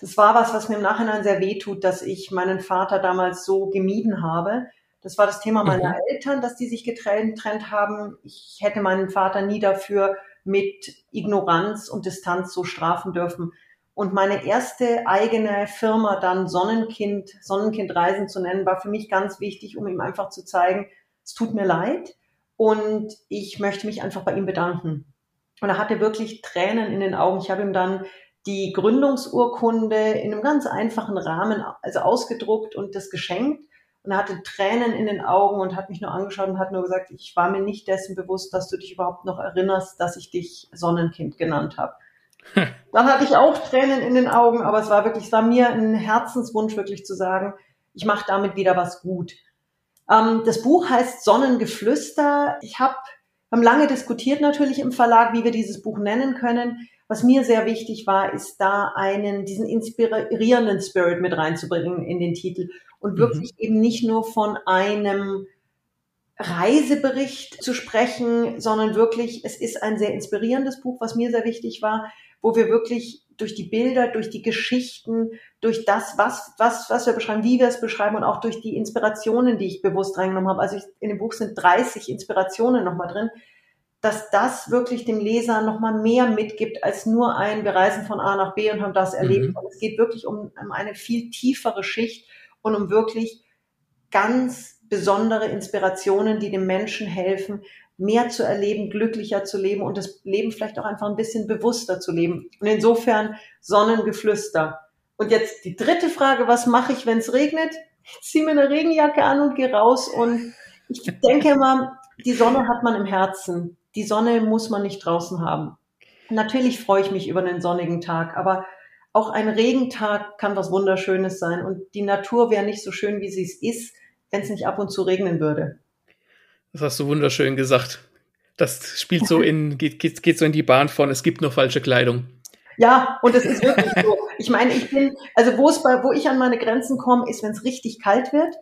das war was, was mir im Nachhinein sehr weh tut, dass ich meinen Vater damals so gemieden habe. Das war das Thema meiner mhm. Eltern, dass die sich getrennt, getrennt haben. Ich hätte meinen Vater nie dafür mit Ignoranz und Distanz so strafen dürfen. Und meine erste eigene Firma dann Sonnenkind, Sonnenkind Reisen zu nennen, war für mich ganz wichtig, um ihm einfach zu zeigen, es tut mir leid und ich möchte mich einfach bei ihm bedanken. Und er hatte wirklich Tränen in den Augen. Ich habe ihm dann die Gründungsurkunde in einem ganz einfachen Rahmen also ausgedruckt und das geschenkt. Und er hatte Tränen in den Augen und hat mich nur angeschaut und hat nur gesagt, ich war mir nicht dessen bewusst, dass du dich überhaupt noch erinnerst, dass ich dich Sonnenkind genannt habe. Dann hatte ich auch Tränen in den Augen, aber es war wirklich, es war mir ein Herzenswunsch, wirklich zu sagen, ich mache damit wieder was gut. Ähm, das Buch heißt Sonnengeflüster. Ich habe haben lange diskutiert natürlich im Verlag, wie wir dieses Buch nennen können. Was mir sehr wichtig war, ist da einen, diesen inspirierenden Spirit mit reinzubringen in den Titel und mhm. wirklich mhm. eben nicht nur von einem Reisebericht zu sprechen, sondern wirklich, es ist ein sehr inspirierendes Buch, was mir sehr wichtig war, wo wir wirklich durch die Bilder, durch die Geschichten, durch das, was, was, was wir beschreiben, wie wir es beschreiben und auch durch die Inspirationen, die ich bewusst reingenommen habe. Also ich, in dem Buch sind 30 Inspirationen nochmal drin, dass das wirklich dem Leser nochmal mehr mitgibt als nur ein, wir reisen von A nach B und haben das erlebt. Mhm. Und es geht wirklich um, um eine viel tiefere Schicht und um wirklich ganz besondere Inspirationen, die dem Menschen helfen, mehr zu erleben, glücklicher zu leben und das Leben vielleicht auch einfach ein bisschen bewusster zu leben. Und insofern Sonnengeflüster. Und jetzt die dritte Frage, was mache ich, wenn es regnet? Ich ziehe mir eine Regenjacke an und gehe raus und ich denke immer, die Sonne hat man im Herzen die Sonne muss man nicht draußen haben. Natürlich freue ich mich über einen sonnigen Tag, aber auch ein Regentag kann was Wunderschönes sein. Und die Natur wäre nicht so schön, wie sie es ist, wenn es nicht ab und zu regnen würde. Das hast du wunderschön gesagt. Das spielt so in, geht, geht, geht so in die Bahn von, es gibt noch falsche Kleidung. Ja, und es ist wirklich so. Ich meine, ich bin, also wo es bei, wo ich an meine Grenzen komme, ist, wenn es richtig kalt wird.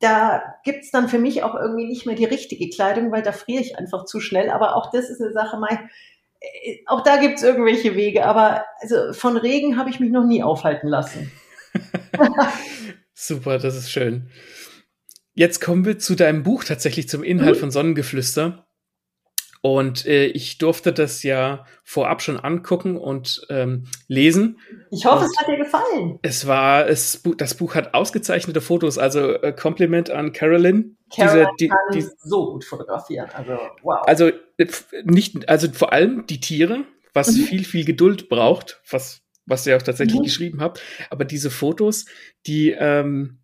Da gibt's dann für mich auch irgendwie nicht mehr die richtige Kleidung, weil da friere ich einfach zu schnell. Aber auch das ist eine Sache, mein, äh, auch da gibt's irgendwelche Wege. Aber also von Regen habe ich mich noch nie aufhalten lassen. Super, das ist schön. Jetzt kommen wir zu deinem Buch tatsächlich zum Inhalt mhm. von Sonnengeflüster. Und äh, ich durfte das ja vorab schon angucken und ähm, lesen. Ich hoffe, und es hat dir gefallen. Es war, es, das Buch hat ausgezeichnete Fotos, also äh, Kompliment an Carolyn. Carolyn diese, die, kann die, so gut fotografieren, also wow. Also äh, nicht, also vor allem die Tiere, was mhm. viel, viel Geduld braucht, was, was ihr auch tatsächlich mhm. geschrieben habt. Aber diese Fotos, die, ähm,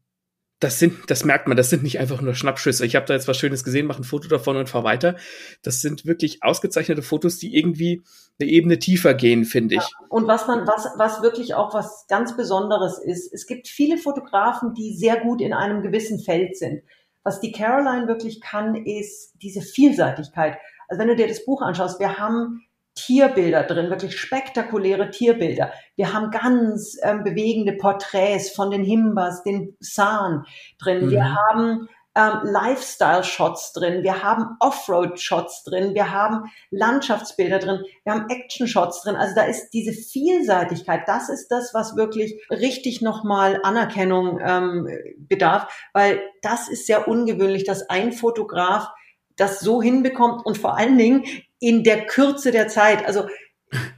das sind, das merkt man, das sind nicht einfach nur Schnappschüsse. Ich habe da jetzt was Schönes gesehen, mache ein Foto davon und fahre weiter. Das sind wirklich ausgezeichnete Fotos, die irgendwie eine Ebene tiefer gehen, finde ich. Ja, und was man, was, was wirklich auch was ganz Besonderes ist, es gibt viele Fotografen, die sehr gut in einem gewissen Feld sind. Was die Caroline wirklich kann, ist diese Vielseitigkeit. Also wenn du dir das Buch anschaust, wir haben Tierbilder drin, wirklich spektakuläre Tierbilder. Wir haben ganz ähm, bewegende Porträts von den Himbas, den Saan drin. Mhm. Wir haben ähm, Lifestyle-Shots drin, wir haben Offroad-Shots drin, wir haben Landschaftsbilder drin, wir haben Action-Shots drin. Also da ist diese Vielseitigkeit, das ist das, was wirklich richtig nochmal Anerkennung ähm, bedarf, weil das ist sehr ungewöhnlich, dass ein Fotograf das so hinbekommt und vor allen Dingen in der Kürze der Zeit. Also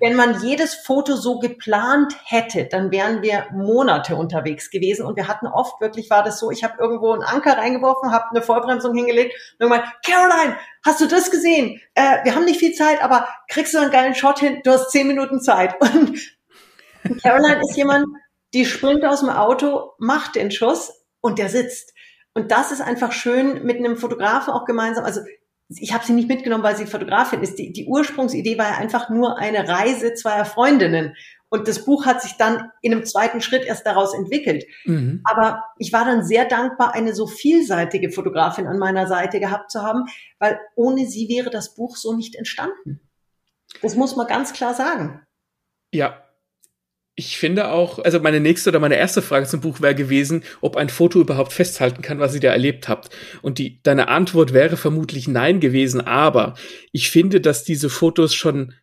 wenn man jedes Foto so geplant hätte, dann wären wir Monate unterwegs gewesen und wir hatten oft wirklich war das so, ich habe irgendwo einen Anker reingeworfen, habe eine Vollbremsung hingelegt und irgendwann, Caroline, hast du das gesehen? Äh, wir haben nicht viel Zeit, aber kriegst du einen geilen Shot hin? Du hast zehn Minuten Zeit. Und Caroline ist jemand, die springt aus dem Auto, macht den Schuss und der sitzt. Und das ist einfach schön mit einem Fotografen auch gemeinsam. Also ich habe sie nicht mitgenommen, weil sie Fotografin ist. Die, die Ursprungsidee war ja einfach nur eine Reise zweier Freundinnen. Und das Buch hat sich dann in einem zweiten Schritt erst daraus entwickelt. Mhm. Aber ich war dann sehr dankbar, eine so vielseitige Fotografin an meiner Seite gehabt zu haben, weil ohne sie wäre das Buch so nicht entstanden. Das muss man ganz klar sagen. Ja, ich finde auch, also meine nächste oder meine erste Frage zum Buch wäre gewesen, ob ein Foto überhaupt festhalten kann, was ihr da erlebt habt. Und die, deine Antwort wäre vermutlich nein gewesen, aber ich finde, dass diese Fotos schon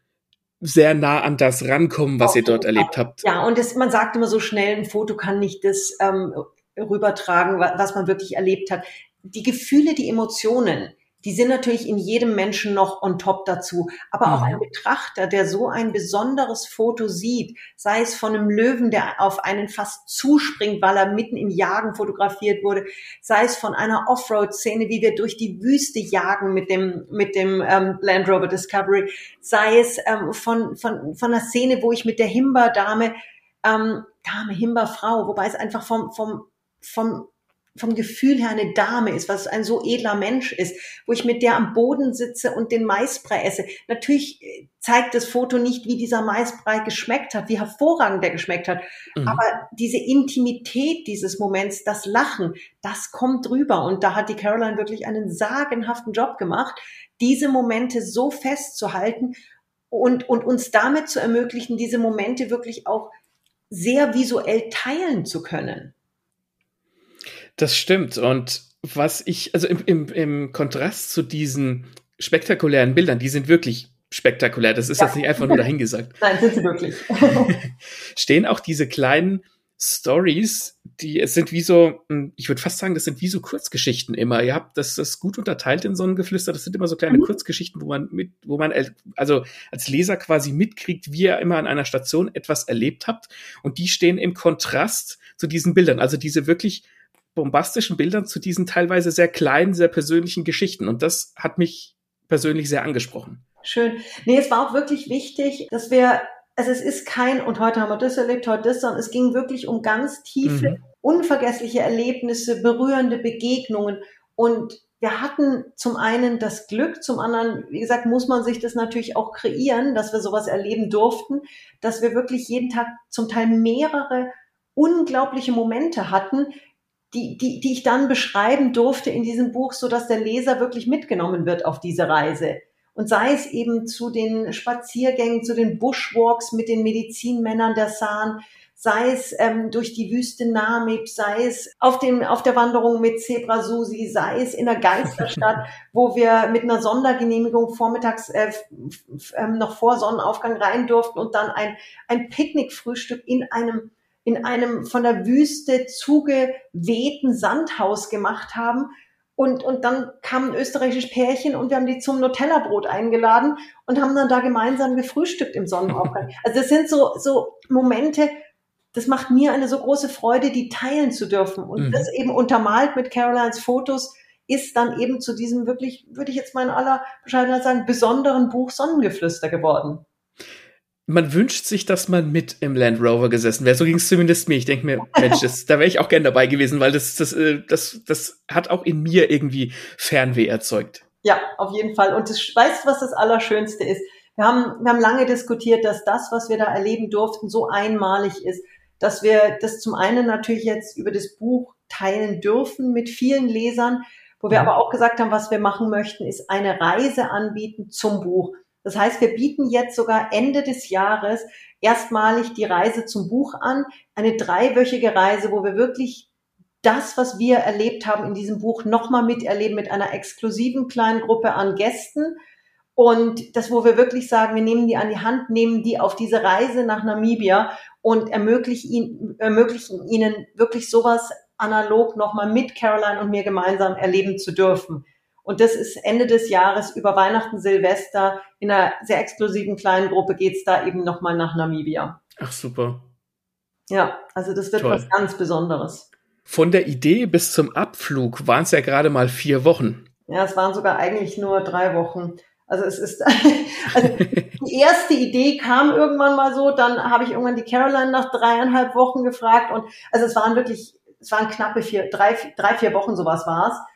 sehr nah an das rankommen, was ihr dort erlebt habt. Ja, und das, man sagt immer so schnell, ein Foto kann nicht das ähm, rübertragen, was man wirklich erlebt hat. Die Gefühle, die Emotionen, die sind natürlich in jedem Menschen noch on top dazu. Aber mhm. auch ein Betrachter, der so ein besonderes Foto sieht, sei es von einem Löwen, der auf einen fast zuspringt, weil er mitten im Jagen fotografiert wurde, sei es von einer Offroad-Szene, wie wir durch die Wüste jagen mit dem, mit dem ähm, Land Rover Discovery, sei es ähm, von, von, von einer Szene, wo ich mit der Himba-Dame, ähm, Dame, Himba-Frau, wobei es einfach vom, vom, vom vom Gefühl her eine Dame ist, was ein so edler Mensch ist, wo ich mit der am Boden sitze und den Maisbrei esse. Natürlich äh, zeigt das Foto nicht, wie dieser Maisbrei geschmeckt hat, wie hervorragend der geschmeckt hat. Mhm. Aber diese Intimität dieses Moments, das Lachen, das kommt rüber. Und da hat die Caroline wirklich einen sagenhaften Job gemacht, diese Momente so festzuhalten und, und uns damit zu ermöglichen, diese Momente wirklich auch sehr visuell teilen zu können. Das stimmt. Und was ich, also im, im, im Kontrast zu diesen spektakulären Bildern, die sind wirklich spektakulär. Das ist ja. jetzt nicht einfach nur dahingesagt. Nein, sind sie wirklich. Stehen auch diese kleinen Stories, die es sind wie so, hm, ich würde fast sagen, das sind wie so Kurzgeschichten immer. Ihr habt das, das gut unterteilt in so ein Geflüster. Das sind immer so kleine mhm. Kurzgeschichten, wo man mit, wo man also als Leser quasi mitkriegt, wie ihr immer an einer Station etwas erlebt habt. Und die stehen im Kontrast zu diesen Bildern. Also diese wirklich bombastischen Bildern zu diesen teilweise sehr kleinen, sehr persönlichen Geschichten. Und das hat mich persönlich sehr angesprochen. Schön. Nee, es war auch wirklich wichtig, dass wir, also es ist kein, und heute haben wir das erlebt, heute das, sondern es ging wirklich um ganz tiefe, mhm. unvergessliche Erlebnisse, berührende Begegnungen. Und wir hatten zum einen das Glück, zum anderen, wie gesagt, muss man sich das natürlich auch kreieren, dass wir sowas erleben durften, dass wir wirklich jeden Tag zum Teil mehrere unglaubliche Momente hatten, die, die, die ich dann beschreiben durfte in diesem Buch, so dass der Leser wirklich mitgenommen wird auf diese Reise. Und sei es eben zu den Spaziergängen, zu den Bushwalks mit den Medizinmännern der Sahn, sei es ähm, durch die Wüste Namib, sei es auf, dem, auf der Wanderung mit Zebra Susi, sei es in der Geisterstadt, wo wir mit einer Sondergenehmigung vormittags äh, äh, noch vor Sonnenaufgang rein durften und dann ein, ein Picknickfrühstück in einem in einem von der Wüste zugewehten Sandhaus gemacht haben. Und, und dann kam ein österreichisches Pärchen und wir haben die zum Nutella-Brot eingeladen und haben dann da gemeinsam gefrühstückt im Sonnenaufgang. Also das sind so, so Momente, das macht mir eine so große Freude, die teilen zu dürfen. Und mhm. das eben untermalt mit Carolines Fotos ist dann eben zu diesem wirklich, würde ich jetzt mal in aller Bescheidenheit sagen, besonderen Buch Sonnengeflüster geworden. Man wünscht sich, dass man mit im Land Rover gesessen wäre. So ging es zumindest mir. Ich denke mir, Mensch, das, da wäre ich auch gern dabei gewesen, weil das, das, äh, das, das hat auch in mir irgendwie Fernweh erzeugt. Ja, auf jeden Fall. Und das, weißt du, was das Allerschönste ist? Wir haben, wir haben lange diskutiert, dass das, was wir da erleben durften, so einmalig ist dass wir das zum einen natürlich jetzt über das Buch teilen dürfen mit vielen Lesern, wo wir mhm. aber auch gesagt haben, was wir machen möchten, ist eine Reise anbieten zum Buch. Das heißt, wir bieten jetzt sogar Ende des Jahres erstmalig die Reise zum Buch an, eine dreiwöchige Reise, wo wir wirklich das, was wir erlebt haben in diesem Buch, nochmal miterleben mit einer exklusiven kleinen Gruppe an Gästen. Und das, wo wir wirklich sagen, wir nehmen die an die Hand, nehmen die auf diese Reise nach Namibia und ermöglichen, ermöglichen ihnen wirklich sowas analog nochmal mit Caroline und mir gemeinsam erleben zu dürfen. Und das ist Ende des Jahres über Weihnachten, Silvester. In einer sehr exklusiven kleinen Gruppe geht's da eben nochmal nach Namibia. Ach, super. Ja, also das wird Toll. was ganz Besonderes. Von der Idee bis zum Abflug waren es ja gerade mal vier Wochen. Ja, es waren sogar eigentlich nur drei Wochen. Also es ist, also die erste Idee kam irgendwann mal so, dann habe ich irgendwann die Caroline nach dreieinhalb Wochen gefragt und also es waren wirklich, es waren knappe vier, drei, drei vier Wochen sowas war es.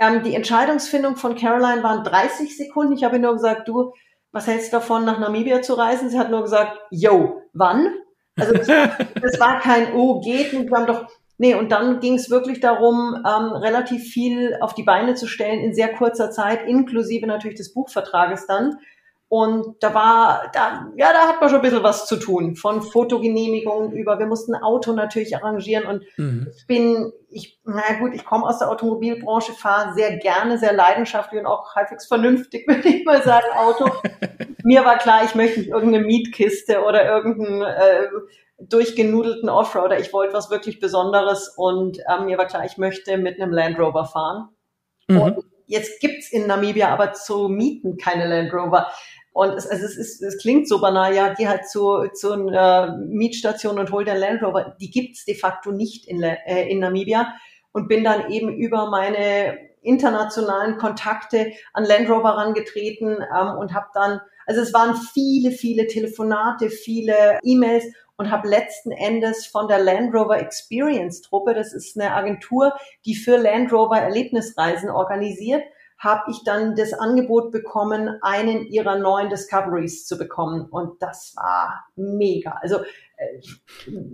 Ähm, die Entscheidungsfindung von Caroline waren 30 Sekunden. Ich habe ihr nur gesagt, du, was hältst du davon, nach Namibia zu reisen? Sie hat nur gesagt, yo, wann? Also es war kein, oh, geht nicht, wir haben doch Nee, und dann ging es wirklich darum, ähm, relativ viel auf die Beine zu stellen in sehr kurzer Zeit, inklusive natürlich des Buchvertrages dann. Und da war, da, ja, da hat man schon ein bisschen was zu tun. Von Fotogenehmigungen über, wir mussten ein Auto natürlich arrangieren. Und mhm. ich bin, ich, naja gut, ich komme aus der Automobilbranche, fahre sehr gerne, sehr leidenschaftlich und auch halbwegs vernünftig, würde ich mal sagen, Auto. Mir war klar, ich möchte nicht irgendeine Mietkiste oder irgendein äh, durchgenudelten Offroader. Ich wollte was wirklich Besonderes und ähm, mir war klar, ich möchte mit einem Land Rover fahren. Mhm. Und jetzt gibt's in Namibia aber zu mieten keine Land Rover. Und es, also es, ist, es klingt so banal, ja, geh halt zu, zu einer Mietstation und hol dir Land Rover. Die gibt's de facto nicht in, äh, in Namibia. Und bin dann eben über meine internationalen Kontakte an Land Rover rangetreten ähm, und habe dann, also es waren viele, viele Telefonate, viele E-Mails und habe letzten Endes von der Land Rover Experience Truppe, das ist eine Agentur, die für Land Rover Erlebnisreisen organisiert, habe ich dann das Angebot bekommen, einen ihrer neuen Discoveries zu bekommen. Und das war mega. Also äh,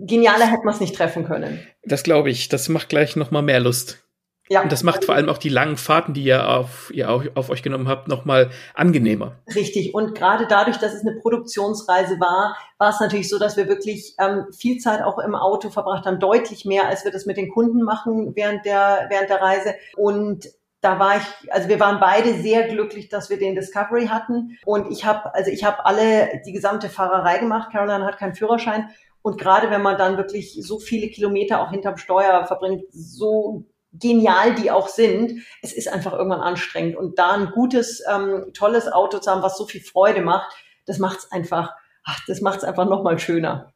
genialer hätte man es nicht treffen können. Das glaube ich. Das macht gleich noch mal mehr Lust. Ja. Und das macht vor allem auch die langen Fahrten, die ihr auf, ihr auf, auf euch genommen habt, nochmal angenehmer. Richtig. Und gerade dadurch, dass es eine Produktionsreise war, war es natürlich so, dass wir wirklich ähm, viel Zeit auch im Auto verbracht haben, deutlich mehr, als wir das mit den Kunden machen während der, während der Reise. Und da war ich, also wir waren beide sehr glücklich, dass wir den Discovery hatten. Und ich habe, also ich habe alle die gesamte Fahrerei gemacht. Caroline hat keinen Führerschein. Und gerade wenn man dann wirklich so viele Kilometer auch hinterm Steuer verbringt, so genial die auch sind, es ist einfach irgendwann anstrengend. Und da ein gutes, ähm, tolles Auto zu haben, was so viel Freude macht, das macht es einfach, ach, das macht es einfach nochmal schöner.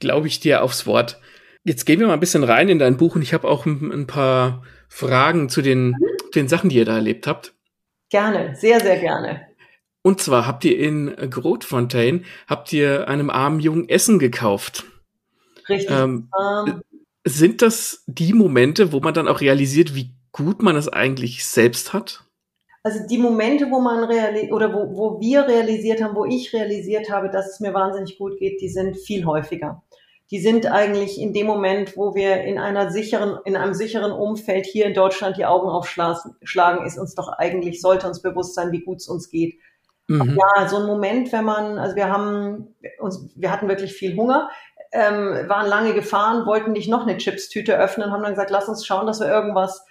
Glaube ich dir aufs Wort. Jetzt gehen wir mal ein bisschen rein in dein Buch und ich habe auch ein, paar Fragen zu den, mhm. den Sachen, die ihr da erlebt habt. Gerne, sehr, sehr gerne. Und zwar habt ihr in Grotfontein, habt ihr einem armen Jungen Essen gekauft. Richtig. Ähm, ähm, sind das die Momente, wo man dann auch realisiert, wie gut man es eigentlich selbst hat? Also die Momente, wo man realisiert oder wo, wo wir realisiert haben, wo ich realisiert habe, dass es mir wahnsinnig gut geht, die sind viel häufiger. Die sind eigentlich in dem Moment, wo wir in einer sicheren, in einem sicheren Umfeld hier in Deutschland die Augen aufschlagen, ist uns doch eigentlich, sollte uns bewusst sein, wie gut es uns geht. Mhm. Ja, so ein Moment, wenn man, also wir haben uns, wir hatten wirklich viel Hunger, ähm, waren lange gefahren, wollten nicht noch eine Chipstüte öffnen, haben dann gesagt, lass uns schauen, dass wir irgendwas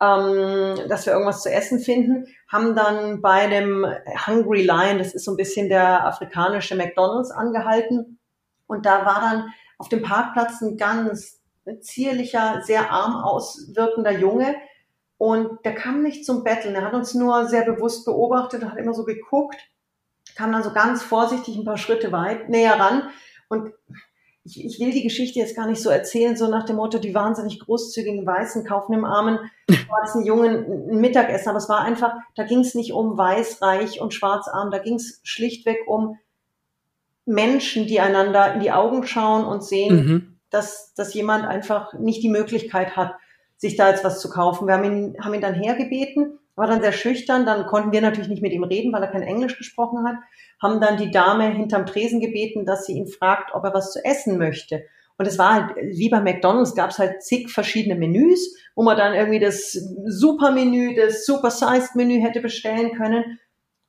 ähm, dass wir irgendwas zu essen finden, haben dann bei dem Hungry Lion, das ist so ein bisschen der afrikanische McDonald's, angehalten. Und da war dann auf dem Parkplatz ein ganz zierlicher, sehr arm auswirkender Junge. Und der kam nicht zum Betteln. Er hat uns nur sehr bewusst beobachtet und hat immer so geguckt, kam dann so ganz vorsichtig ein paar Schritte weit näher ran. Und ich, ich will die Geschichte jetzt gar nicht so erzählen, so nach dem Motto, die wahnsinnig großzügigen Weißen kaufen im armen schwarzen Jungen ein Mittagessen. Aber es war einfach, da ging es nicht um weiß, reich und schwarzarm, da ging es schlichtweg um Menschen, die einander in die Augen schauen und sehen, mhm. dass, dass jemand einfach nicht die Möglichkeit hat, sich da jetzt was zu kaufen. Wir haben ihn, haben ihn dann hergebeten, war dann sehr schüchtern, dann konnten wir natürlich nicht mit ihm reden, weil er kein Englisch gesprochen hat haben dann die Dame hinterm Tresen gebeten, dass sie ihn fragt, ob er was zu essen möchte. Und es war halt, wie bei McDonalds gab es halt zig verschiedene Menüs, wo man dann irgendwie das Supermenü, das Super-Sized-Menü hätte bestellen können.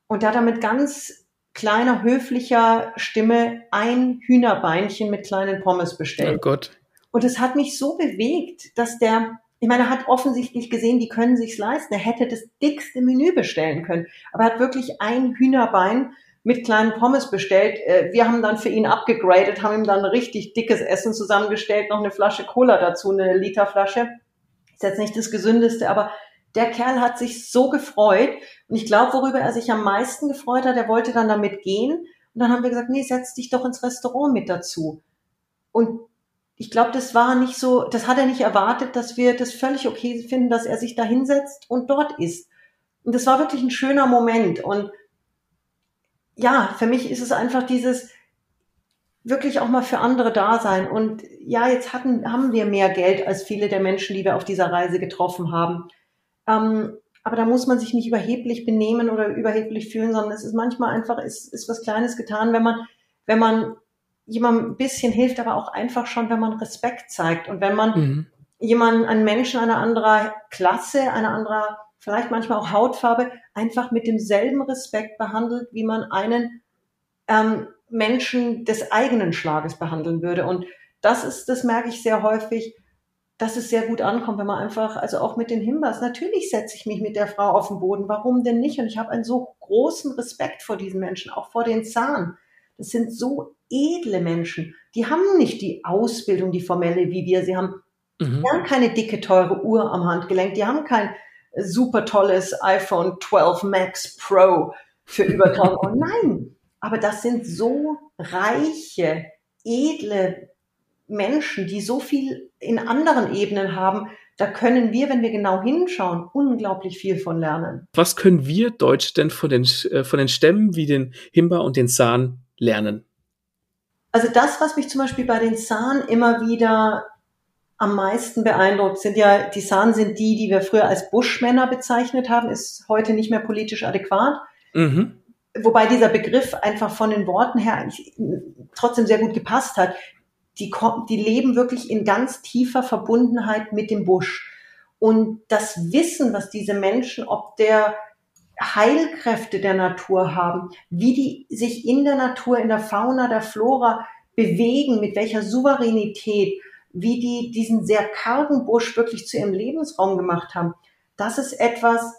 Und da hat er mit ganz kleiner, höflicher Stimme ein Hühnerbeinchen mit kleinen Pommes bestellt. Oh Gott. Und es hat mich so bewegt, dass der, ich meine, er hat offensichtlich gesehen, die können sich's leisten. Er hätte das dickste Menü bestellen können. Aber er hat wirklich ein Hühnerbein mit kleinen Pommes bestellt. Äh, wir haben dann für ihn abgegradet, haben ihm dann richtig dickes Essen zusammengestellt, noch eine Flasche Cola dazu, eine Literflasche. Ist jetzt nicht das Gesündeste, aber der Kerl hat sich so gefreut. Und ich glaube, worüber er sich am meisten gefreut hat, er wollte dann damit gehen. Und dann haben wir gesagt, nee, setz dich doch ins Restaurant mit dazu. Und ich glaube, das war nicht so, das hat er nicht erwartet, dass wir das völlig okay finden, dass er sich da hinsetzt und dort ist. Und das war wirklich ein schöner Moment. Und ja, für mich ist es einfach dieses wirklich auch mal für andere da sein. Und ja, jetzt hatten, haben wir mehr Geld als viele der Menschen, die wir auf dieser Reise getroffen haben. Ähm, aber da muss man sich nicht überheblich benehmen oder überheblich fühlen, sondern es ist manchmal einfach, ist, ist was Kleines getan, wenn man, wenn man jemandem ein bisschen hilft, aber auch einfach schon, wenn man Respekt zeigt und wenn man mhm. jemanden, einen Menschen einer anderer Klasse, einer anderer vielleicht manchmal auch Hautfarbe, einfach mit demselben Respekt behandelt, wie man einen ähm, Menschen des eigenen Schlages behandeln würde. Und das ist, das merke ich sehr häufig, dass es sehr gut ankommt, wenn man einfach, also auch mit den Himbas, natürlich setze ich mich mit der Frau auf den Boden, warum denn nicht? Und ich habe einen so großen Respekt vor diesen Menschen, auch vor den Zahn. Das sind so edle Menschen. Die haben nicht die Ausbildung, die formelle, wie wir sie haben. Mhm. Die haben keine dicke, teure Uhr am Handgelenk. Die haben kein super tolles iPhone 12 Max Pro für über 1000 Euro. Nein, aber das sind so reiche, edle Menschen, die so viel in anderen Ebenen haben, da können wir, wenn wir genau hinschauen, unglaublich viel von lernen. Was können wir Deutsche denn von den, äh, von den Stämmen wie den Himba und den San lernen? Also das, was mich zum Beispiel bei den San immer wieder am meisten beeindruckt sind ja, die San sind die, die wir früher als Buschmänner bezeichnet haben, ist heute nicht mehr politisch adäquat. Mhm. Wobei dieser Begriff einfach von den Worten her eigentlich trotzdem sehr gut gepasst hat. Die, die leben wirklich in ganz tiefer Verbundenheit mit dem Busch. Und das Wissen, was diese Menschen, ob der Heilkräfte der Natur haben, wie die sich in der Natur, in der Fauna, der Flora bewegen, mit welcher Souveränität, wie die diesen sehr kargen Busch wirklich zu ihrem Lebensraum gemacht haben. Das ist etwas,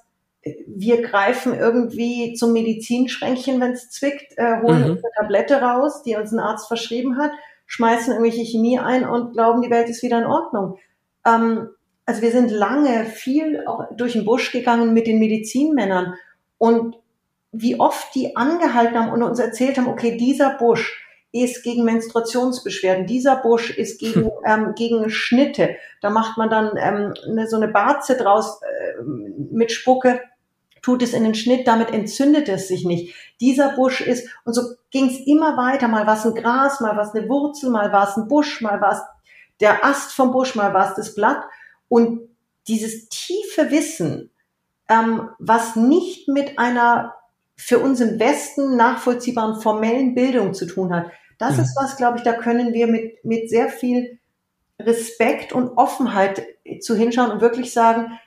wir greifen irgendwie zum Medizinschränkchen, wenn es zwickt, äh, holen mhm. uns eine Tablette raus, die uns ein Arzt verschrieben hat, schmeißen irgendwelche Chemie ein und glauben, die Welt ist wieder in Ordnung. Ähm, also wir sind lange viel auch durch den Busch gegangen mit den Medizinmännern und wie oft die angehalten haben und uns erzählt haben, okay, dieser Busch, ist gegen Menstruationsbeschwerden. Dieser Busch ist gegen, hm. ähm, gegen Schnitte. Da macht man dann ähm, eine, so eine Barze draus äh, mit Spucke, tut es in den Schnitt, damit entzündet es sich nicht. Dieser Busch ist, und so ging es immer weiter. Mal war es ein Gras, mal war es eine Wurzel, mal war es ein Busch, mal war es der Ast vom Busch, mal war es das Blatt. Und dieses tiefe Wissen, ähm, was nicht mit einer für uns im Westen nachvollziehbaren formellen Bildung zu tun hat. Das mhm. ist was, glaube ich, da können wir mit, mit sehr viel Respekt und Offenheit zu hinschauen und wirklich sagen,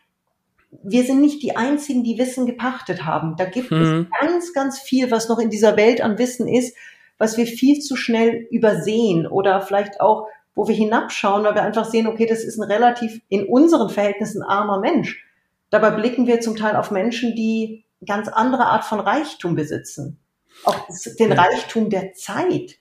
wir sind nicht die Einzigen, die Wissen gepachtet haben. Da gibt mhm. es ganz, ganz viel, was noch in dieser Welt an Wissen ist, was wir viel zu schnell übersehen oder vielleicht auch, wo wir hinabschauen, weil wir einfach sehen, okay, das ist ein relativ in unseren Verhältnissen armer Mensch. Dabei blicken wir zum Teil auf Menschen, die ganz andere Art von Reichtum besitzen. Auch den Reichtum der Zeit.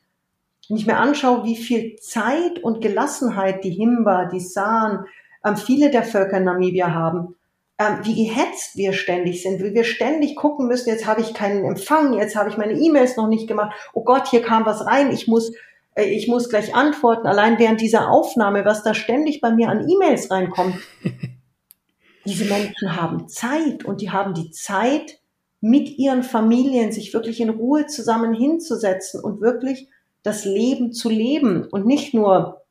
Wenn ich mir anschaue, wie viel Zeit und Gelassenheit die Himba, die San, ähm, viele der Völker in Namibia haben, ähm, wie gehetzt wir ständig sind, wie wir ständig gucken müssen, jetzt habe ich keinen Empfang, jetzt habe ich meine E-Mails noch nicht gemacht, oh Gott, hier kam was rein, ich muss, äh, ich muss gleich antworten, allein während dieser Aufnahme, was da ständig bei mir an E-Mails reinkommt. Diese Menschen haben Zeit und die haben die Zeit, mit ihren Familien sich wirklich in Ruhe zusammen hinzusetzen und wirklich das Leben zu leben und nicht nur,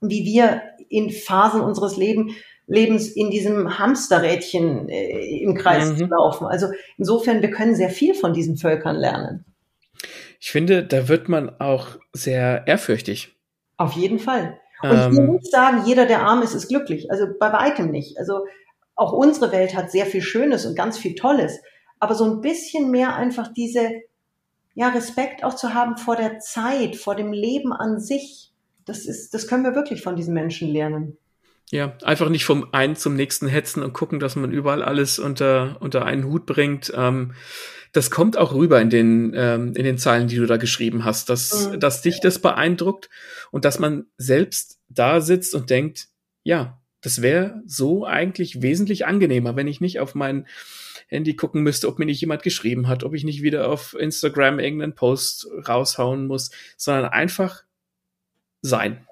wie wir in Phasen unseres Leben, Lebens in diesem Hamsterrädchen äh, im Kreis mhm. zu laufen. Also insofern, wir können sehr viel von diesen Völkern lernen. Ich finde, da wird man auch sehr ehrfürchtig. Auf jeden Fall. Und ähm, ich will nicht sagen, jeder, der arm ist, ist glücklich. Also bei weitem nicht. Also auch unsere Welt hat sehr viel Schönes und ganz viel Tolles. Aber so ein bisschen mehr einfach diese, ja, Respekt auch zu haben vor der Zeit, vor dem Leben an sich. Das ist, das können wir wirklich von diesen Menschen lernen. Ja, einfach nicht vom einen zum nächsten hetzen und gucken, dass man überall alles unter, unter einen Hut bringt. Ähm, das kommt auch rüber in den, ähm, in den Zeilen, die du da geschrieben hast, dass, mhm. dass dich das beeindruckt und dass man selbst da sitzt und denkt, ja, das wäre so eigentlich wesentlich angenehmer, wenn ich nicht auf mein Handy gucken müsste, ob mir nicht jemand geschrieben hat, ob ich nicht wieder auf Instagram irgendeinen Post raushauen muss, sondern einfach sein.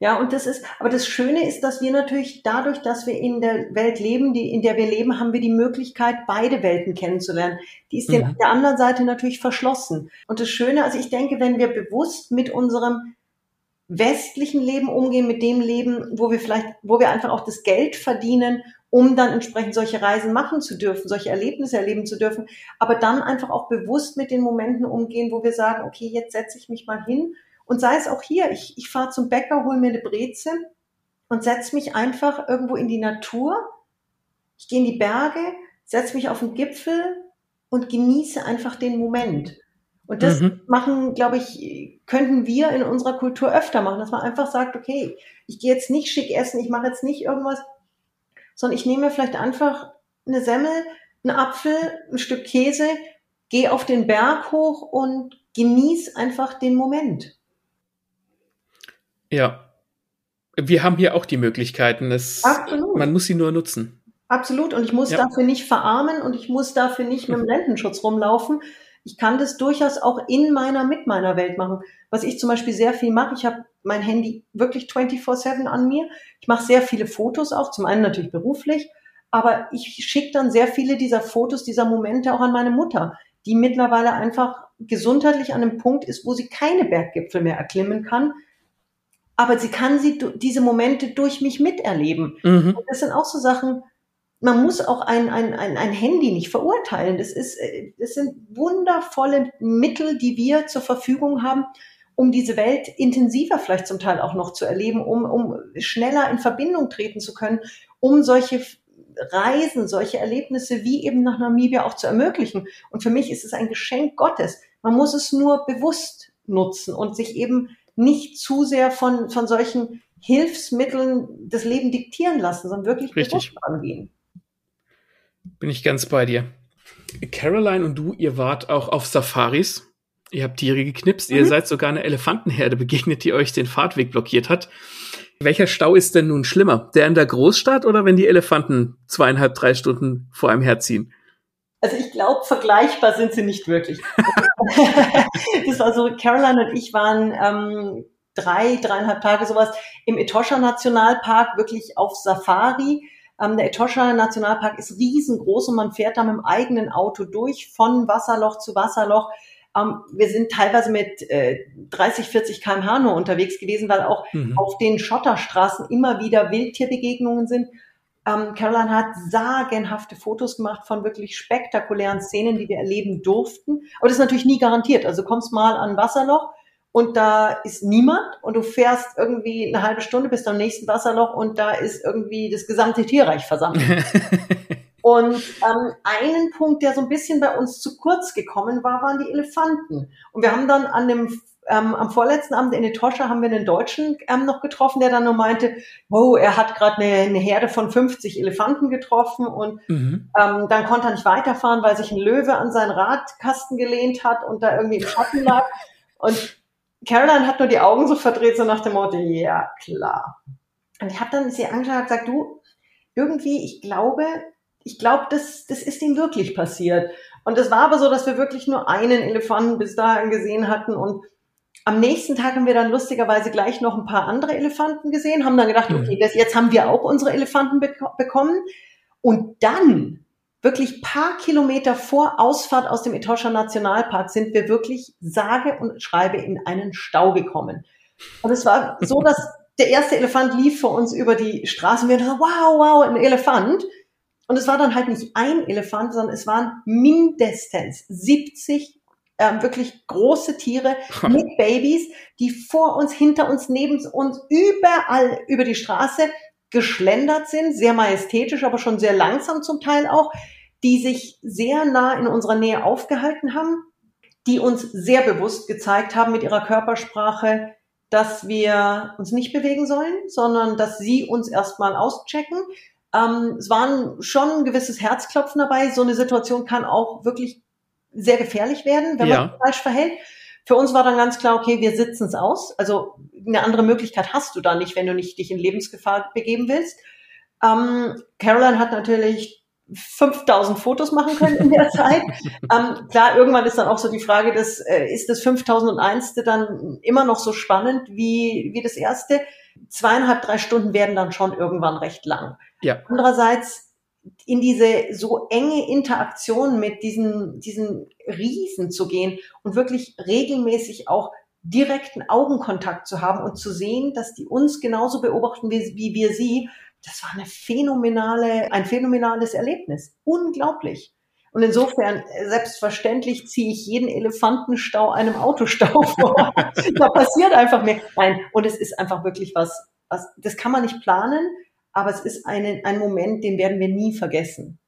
Ja, und das ist, aber das Schöne ist, dass wir natürlich dadurch, dass wir in der Welt leben, die, in der wir leben, haben wir die Möglichkeit, beide Welten kennenzulernen. Die ist mhm. den, der anderen Seite natürlich verschlossen. Und das Schöne, also ich denke, wenn wir bewusst mit unserem westlichen Leben umgehen, mit dem Leben, wo wir vielleicht, wo wir einfach auch das Geld verdienen, um dann entsprechend solche Reisen machen zu dürfen, solche Erlebnisse erleben zu dürfen, aber dann einfach auch bewusst mit den Momenten umgehen, wo wir sagen, okay, jetzt setze ich mich mal hin und sei es auch hier, ich, ich fahre zum Bäcker, hole mir eine Breze und setze mich einfach irgendwo in die Natur. Ich gehe in die Berge, setze mich auf den Gipfel und genieße einfach den Moment. Und das mhm. machen, glaube ich, könnten wir in unserer Kultur öfter machen, dass man einfach sagt, okay, ich gehe jetzt nicht schick essen, ich mache jetzt nicht irgendwas, sondern ich nehme vielleicht einfach eine Semmel, einen Apfel, ein Stück Käse, gehe auf den Berg hoch und genieße einfach den Moment. Ja. Wir haben hier auch die Möglichkeiten. Es, Absolut. Man muss sie nur nutzen. Absolut. Und ich muss ja. dafür nicht verarmen und ich muss dafür nicht mit dem Lendenschutz rumlaufen. Ich kann das durchaus auch in meiner, mit meiner Welt machen. Was ich zum Beispiel sehr viel mache, ich habe mein Handy wirklich 24-7 an mir. Ich mache sehr viele Fotos auch, zum einen natürlich beruflich, aber ich schicke dann sehr viele dieser Fotos, dieser Momente auch an meine Mutter, die mittlerweile einfach gesundheitlich an einem Punkt ist, wo sie keine Berggipfel mehr erklimmen kann, aber sie kann sie diese Momente durch mich miterleben. Mhm. Und das sind auch so Sachen, man muss auch ein, ein, ein, ein Handy nicht verurteilen. Das, ist, äh, das sind wundervolle Mittel, die wir zur Verfügung haben, um diese Welt intensiver vielleicht zum Teil auch noch zu erleben, um, um schneller in Verbindung treten zu können, um solche Reisen, solche Erlebnisse wie eben nach Namibia auch zu ermöglichen. Und für mich ist es ein Geschenk Gottes. Man muss es nur bewusst nutzen und sich eben nicht zu sehr von, von solchen Hilfsmitteln das Leben diktieren lassen, sondern wirklich Richtig. bewusst angehen. Bin ich ganz bei dir. Caroline und du, ihr wart auch auf Safaris. Ihr habt Tiere geknipst. Mhm. Ihr seid sogar einer Elefantenherde begegnet, die euch den Fahrtweg blockiert hat. Welcher Stau ist denn nun schlimmer? Der in der Großstadt oder wenn die Elefanten zweieinhalb, drei Stunden vor einem herziehen? Also ich glaube, vergleichbar sind sie nicht wirklich. das war so, Caroline und ich waren ähm, drei, dreieinhalb Tage sowas im Etosha Nationalpark, wirklich auf Safari. Ähm, der Etosha Nationalpark ist riesengroß und man fährt da mit dem eigenen Auto durch, von Wasserloch zu Wasserloch. Ähm, wir sind teilweise mit äh, 30, 40 kmh nur unterwegs gewesen, weil auch mhm. auf den Schotterstraßen immer wieder Wildtierbegegnungen sind. Ähm, Caroline hat sagenhafte Fotos gemacht von wirklich spektakulären Szenen, die wir erleben durften. Aber das ist natürlich nie garantiert. Also du kommst mal an ein Wasserloch und da ist niemand und du fährst irgendwie eine halbe Stunde bis zum nächsten Wasserloch und da ist irgendwie das gesamte Tierreich versammelt. und ähm, einen Punkt, der so ein bisschen bei uns zu kurz gekommen war, waren die Elefanten. Und wir haben dann an dem ähm, am vorletzten Abend in Etosha haben wir einen Deutschen ähm, noch getroffen, der dann nur meinte, wow, er hat gerade eine, eine Herde von 50 Elefanten getroffen und mhm. ähm, dann konnte er nicht weiterfahren, weil sich ein Löwe an seinen Radkasten gelehnt hat und da irgendwie im Schatten lag. Und Caroline hat nur die Augen so verdreht, so nach dem Motto, ja, klar. Und ich habe dann sie angeschaut und gesagt, du, irgendwie, ich glaube, ich glaube, das, das ist ihm wirklich passiert. Und es war aber so, dass wir wirklich nur einen Elefanten bis dahin gesehen hatten und am nächsten Tag haben wir dann lustigerweise gleich noch ein paar andere Elefanten gesehen, haben dann gedacht, okay, das, jetzt haben wir auch unsere Elefanten bek bekommen. Und dann wirklich paar Kilometer vor Ausfahrt aus dem Etosha Nationalpark sind wir wirklich sage und schreibe in einen Stau gekommen. Und es war so, dass der erste Elefant lief vor uns über die Straße und wir dachten, wow, wow, ein Elefant. Und es war dann halt nicht ein Elefant, sondern es waren mindestens 70 ähm, wirklich große Tiere mit Babys, die vor uns, hinter uns, neben uns, überall über die Straße geschlendert sind, sehr majestätisch, aber schon sehr langsam zum Teil auch, die sich sehr nah in unserer Nähe aufgehalten haben, die uns sehr bewusst gezeigt haben mit ihrer Körpersprache, dass wir uns nicht bewegen sollen, sondern dass sie uns erstmal auschecken. Ähm, es waren schon ein gewisses Herzklopfen dabei. So eine Situation kann auch wirklich sehr gefährlich werden, wenn ja. man sich falsch verhält. Für uns war dann ganz klar, okay, wir sitzen es aus. Also eine andere Möglichkeit hast du da nicht, wenn du nicht dich in Lebensgefahr begeben willst. Ähm, Caroline hat natürlich 5000 Fotos machen können in der Zeit. ähm, klar, irgendwann ist dann auch so die Frage, dass, äh, ist das 5001. dann immer noch so spannend wie, wie das erste? Zweieinhalb, drei Stunden werden dann schon irgendwann recht lang. Ja. Andererseits in diese so enge Interaktion mit diesen, diesen Riesen zu gehen und wirklich regelmäßig auch direkten Augenkontakt zu haben und zu sehen, dass die uns genauso beobachten wie, wie wir sie, das war eine phänomenale, ein phänomenales Erlebnis. Unglaublich. Und insofern, selbstverständlich ziehe ich jeden Elefantenstau einem Autostau vor. da passiert einfach mehr. Nein, und es ist einfach wirklich was, was, das kann man nicht planen aber es ist ein, ein Moment, den werden wir nie vergessen.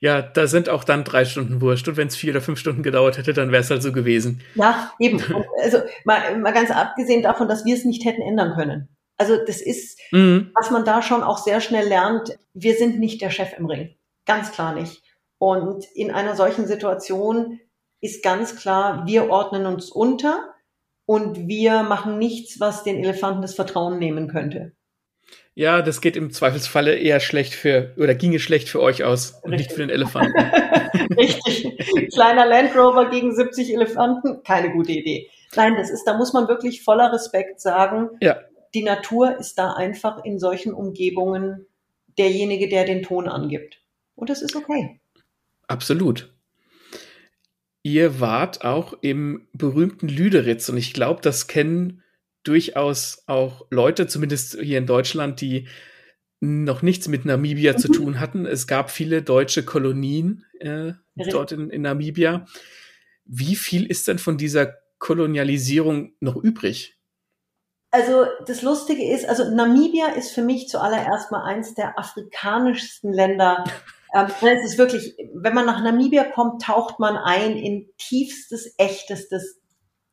Ja, da sind auch dann drei Stunden wurscht. Und wenn es vier oder fünf Stunden gedauert hätte, dann wäre es halt so gewesen. Ja, eben. also mal, mal ganz abgesehen davon, dass wir es nicht hätten ändern können. Also das ist, mhm. was man da schon auch sehr schnell lernt. Wir sind nicht der Chef im Ring. Ganz klar nicht. Und in einer solchen Situation ist ganz klar, wir ordnen uns unter und wir machen nichts, was den Elefanten das Vertrauen nehmen könnte. Ja, das geht im Zweifelsfalle eher schlecht für, oder ginge schlecht für euch aus und nicht für den Elefanten. Richtig. Kleiner Land Rover gegen 70 Elefanten, keine gute Idee. Nein, das ist, da muss man wirklich voller Respekt sagen, ja. die Natur ist da einfach in solchen Umgebungen derjenige, der den Ton angibt. Und das ist okay. Absolut. Ihr wart auch im berühmten Lüderitz und ich glaube, das kennen durchaus auch Leute, zumindest hier in Deutschland, die noch nichts mit Namibia mhm. zu tun hatten. Es gab viele deutsche Kolonien äh, dort in, in Namibia. Wie viel ist denn von dieser Kolonialisierung noch übrig? Also das Lustige ist, also Namibia ist für mich zuallererst mal eins der afrikanischsten Länder. Ähm, es ist wirklich, wenn man nach Namibia kommt, taucht man ein in tiefstes, echtestes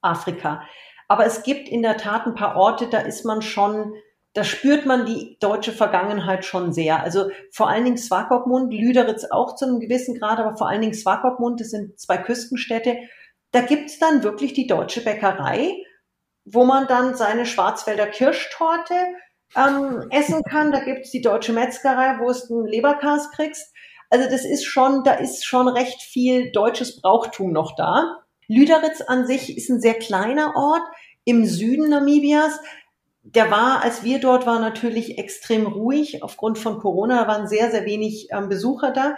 Afrika. Aber es gibt in der Tat ein paar Orte, da ist man schon, da spürt man die deutsche Vergangenheit schon sehr. Also vor allen Dingen Swakopmund, Lüderitz auch zu einem gewissen Grad, aber vor allen Dingen Swakopmund, das sind zwei Küstenstädte. Da gibt's dann wirklich die deutsche Bäckerei, wo man dann seine Schwarzwälder Kirschtorte ähm, essen kann. Da gibt's die deutsche Metzgerei, wo es einen Leberkas kriegst. Also das ist schon, da ist schon recht viel deutsches Brauchtum noch da. Lüderitz an sich ist ein sehr kleiner Ort im Süden Namibias. Der war, als wir dort waren, natürlich extrem ruhig aufgrund von Corona. Da waren sehr, sehr wenig ähm, Besucher da.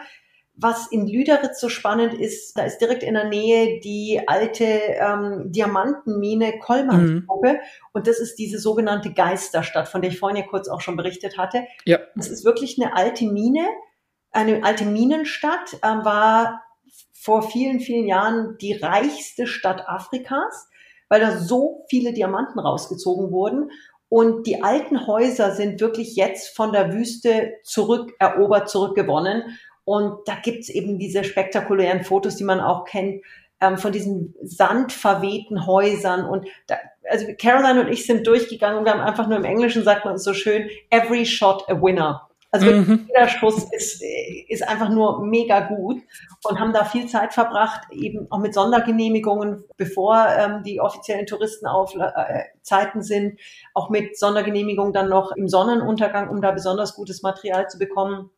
was in Lüderitz so spannend ist, da ist direkt in der Nähe die alte ähm, Diamantenmine Kollmannsgruppe mhm. und das ist diese sogenannte Geisterstadt, von der ich vorhin ja kurz auch schon berichtet hatte. Ja. Das ist wirklich eine alte Mine, eine alte Minenstadt, äh, war vor vielen, vielen Jahren die reichste Stadt Afrikas, weil da so viele Diamanten rausgezogen wurden. Und die alten Häuser sind wirklich jetzt von der Wüste zurückerobert, zurückgewonnen. Und da gibt's eben diese spektakulären Fotos, die man auch kennt, ähm, von diesen sandverwehten Häusern. Und da, also Caroline und ich sind durchgegangen und wir haben einfach nur im Englischen, sagt man es so schön, every shot a winner. Also mhm. jeder Schuss ist, ist einfach nur mega gut und haben da viel Zeit verbracht, eben auch mit Sondergenehmigungen, bevor ähm, die offiziellen Touristenaufzeiten äh, sind, auch mit Sondergenehmigungen dann noch im Sonnenuntergang, um da besonders gutes Material zu bekommen.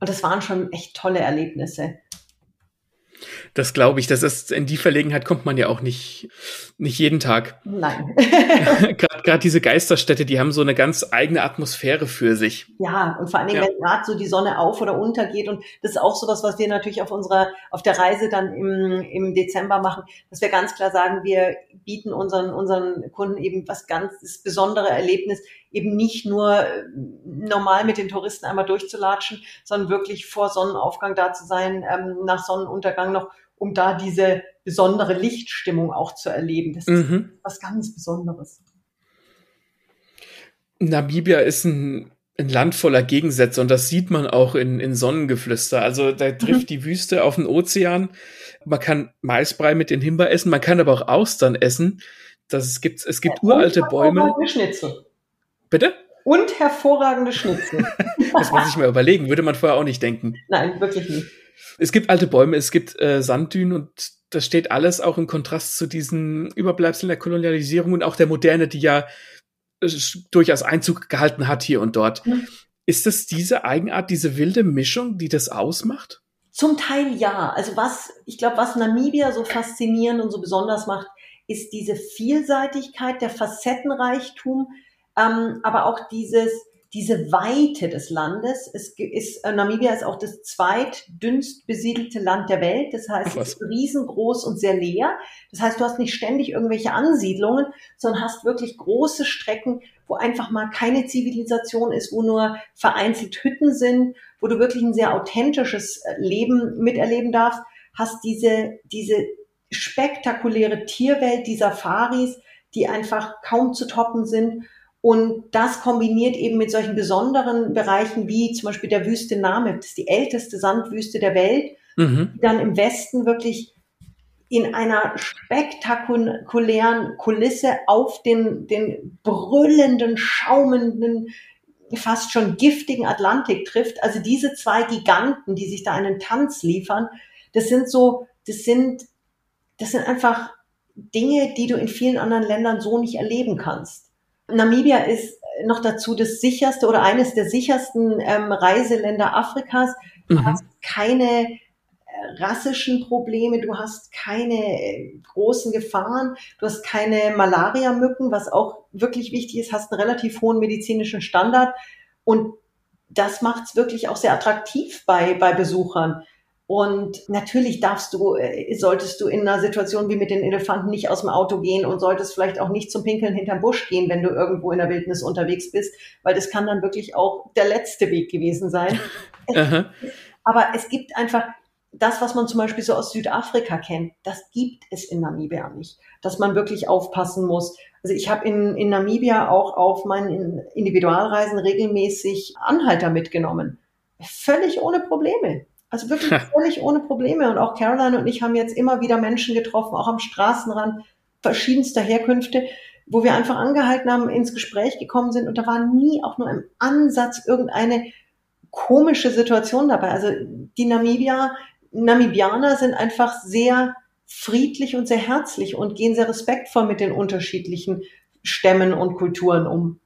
Und das waren schon echt tolle Erlebnisse. Das glaube ich. Das ist in die Verlegenheit kommt man ja auch nicht nicht jeden Tag. Nein. Gerade diese Geisterstädte, die haben so eine ganz eigene Atmosphäre für sich. Ja, und vor allen Dingen, ja. wenn gerade so die Sonne auf oder untergeht und das ist auch sowas, was wir natürlich auf unserer auf der Reise dann im im Dezember machen, dass wir ganz klar sagen, wir bieten unseren unseren Kunden eben was ganz das besondere Erlebnis eben nicht nur äh, normal mit den Touristen einmal durchzulatschen, sondern wirklich vor Sonnenaufgang da zu sein, ähm, nach Sonnenuntergang noch, um da diese besondere Lichtstimmung auch zu erleben. Das ist mhm. was ganz Besonderes. Namibia ist ein, ein, Land voller Gegensätze und das sieht man auch in, in Sonnengeflüster. Also da trifft mhm. die Wüste auf den Ozean. Man kann Maisbrei mit den Himba essen, man kann aber auch Austern essen. Das gibt, es gibt ja, uralte Bäume. Schnitzel. Bitte? Und hervorragende Schnitzel. das muss ich mal überlegen, würde man vorher auch nicht denken. Nein, wirklich nicht. Es gibt alte Bäume, es gibt äh, Sanddünen und das steht alles auch im Kontrast zu diesen Überbleibseln der Kolonialisierung und auch der Moderne, die ja äh, durchaus Einzug gehalten hat hier und dort. Mhm. Ist es diese Eigenart, diese wilde Mischung, die das ausmacht? Zum Teil ja. Also was, ich glaube, was Namibia so faszinierend und so besonders macht, ist diese Vielseitigkeit, der Facettenreichtum, ähm, aber auch dieses, diese Weite des Landes. Es ist, äh, Namibia ist auch das zweitdünnst besiedelte Land der Welt. Das heißt, es ist riesengroß und sehr leer. Das heißt, du hast nicht ständig irgendwelche Ansiedlungen, sondern hast wirklich große Strecken, wo einfach mal keine Zivilisation ist, wo nur vereinzelt Hütten sind, wo du wirklich ein sehr authentisches äh, Leben miterleben darfst, hast diese, diese spektakuläre Tierwelt, die Safaris, die einfach kaum zu toppen sind und das kombiniert eben mit solchen besonderen Bereichen wie zum Beispiel der Wüste Namib, das ist die älteste Sandwüste der Welt, mhm. die dann im Westen wirklich in einer spektakulären Kulisse auf den, den brüllenden, schaumenden, fast schon giftigen Atlantik trifft. Also diese zwei Giganten, die sich da einen Tanz liefern, das sind so, das sind, das sind einfach Dinge, die du in vielen anderen Ländern so nicht erleben kannst. Namibia ist noch dazu das sicherste oder eines der sichersten ähm, Reiseländer Afrikas. Du mhm. hast keine äh, rassischen Probleme, du hast keine äh, großen Gefahren, du hast keine Malaria-Mücken, was auch wirklich wichtig ist, hast einen relativ hohen medizinischen Standard und das macht es wirklich auch sehr attraktiv bei, bei Besuchern. Und natürlich darfst du, äh, solltest du in einer Situation wie mit den Elefanten nicht aus dem Auto gehen und solltest vielleicht auch nicht zum Pinkeln hinterm Busch gehen, wenn du irgendwo in der Wildnis unterwegs bist, weil das kann dann wirklich auch der letzte Weg gewesen sein. Aber es gibt einfach das, was man zum Beispiel so aus Südafrika kennt, das gibt es in Namibia nicht, dass man wirklich aufpassen muss. Also ich habe in, in Namibia auch auf meinen Individualreisen regelmäßig Anhalter mitgenommen. Völlig ohne Probleme. Also wirklich völlig ohne Probleme. Und auch Caroline und ich haben jetzt immer wieder Menschen getroffen, auch am Straßenrand, verschiedenster Herkünfte, wo wir einfach angehalten haben, ins Gespräch gekommen sind und da war nie auch nur im Ansatz irgendeine komische Situation dabei. Also die Namibia, Namibianer sind einfach sehr friedlich und sehr herzlich und gehen sehr respektvoll mit den unterschiedlichen Stämmen und Kulturen um.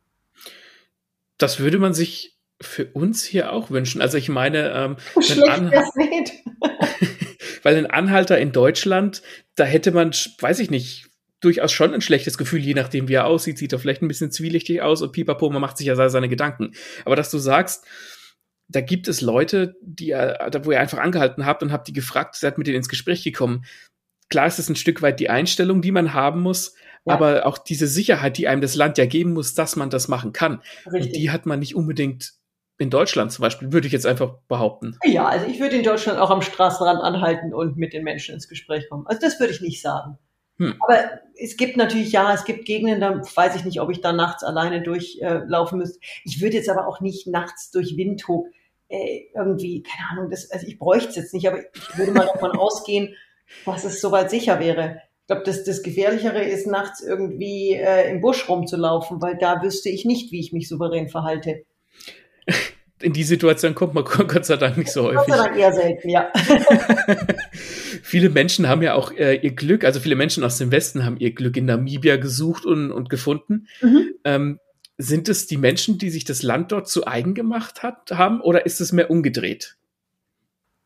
Das würde man sich für uns hier auch wünschen. Also ich meine, ähm, weil ein Anhalter in Deutschland, da hätte man, weiß ich nicht, durchaus schon ein schlechtes Gefühl, je nachdem wie er aussieht, sieht er vielleicht ein bisschen zwielichtig aus und pipapo, man macht sich ja seine Gedanken. Aber dass du sagst, da gibt es Leute, die wo ihr einfach angehalten habt und habt die gefragt, seid mit denen ins Gespräch gekommen. Klar ist es ein Stück weit die Einstellung, die man haben muss, ja. aber auch diese Sicherheit, die einem das Land ja geben muss, dass man das machen kann. Richtig. Und die hat man nicht unbedingt in Deutschland zum Beispiel, würde ich jetzt einfach behaupten. Ja, also ich würde in Deutschland auch am Straßenrand anhalten und mit den Menschen ins Gespräch kommen. Also das würde ich nicht sagen. Hm. Aber es gibt natürlich, ja, es gibt Gegenden, da weiß ich nicht, ob ich da nachts alleine durchlaufen äh, müsste. Ich würde jetzt aber auch nicht nachts durch Windhoek äh, irgendwie, keine Ahnung, das, also ich bräuchte es jetzt nicht, aber ich würde mal davon ausgehen, dass es soweit sicher wäre. Ich glaube, das, das Gefährlichere ist, nachts irgendwie äh, im Busch rumzulaufen, weil da wüsste ich nicht, wie ich mich souverän verhalte. In die Situation kommt man Gott sei Dank nicht so häufig. Gott sei Dank eher selten, ja. viele Menschen haben ja auch äh, ihr Glück, also viele Menschen aus dem Westen haben ihr Glück in Namibia gesucht und, und gefunden. Mhm. Ähm, sind es die Menschen, die sich das Land dort zu eigen gemacht hat, haben, oder ist es mehr umgedreht?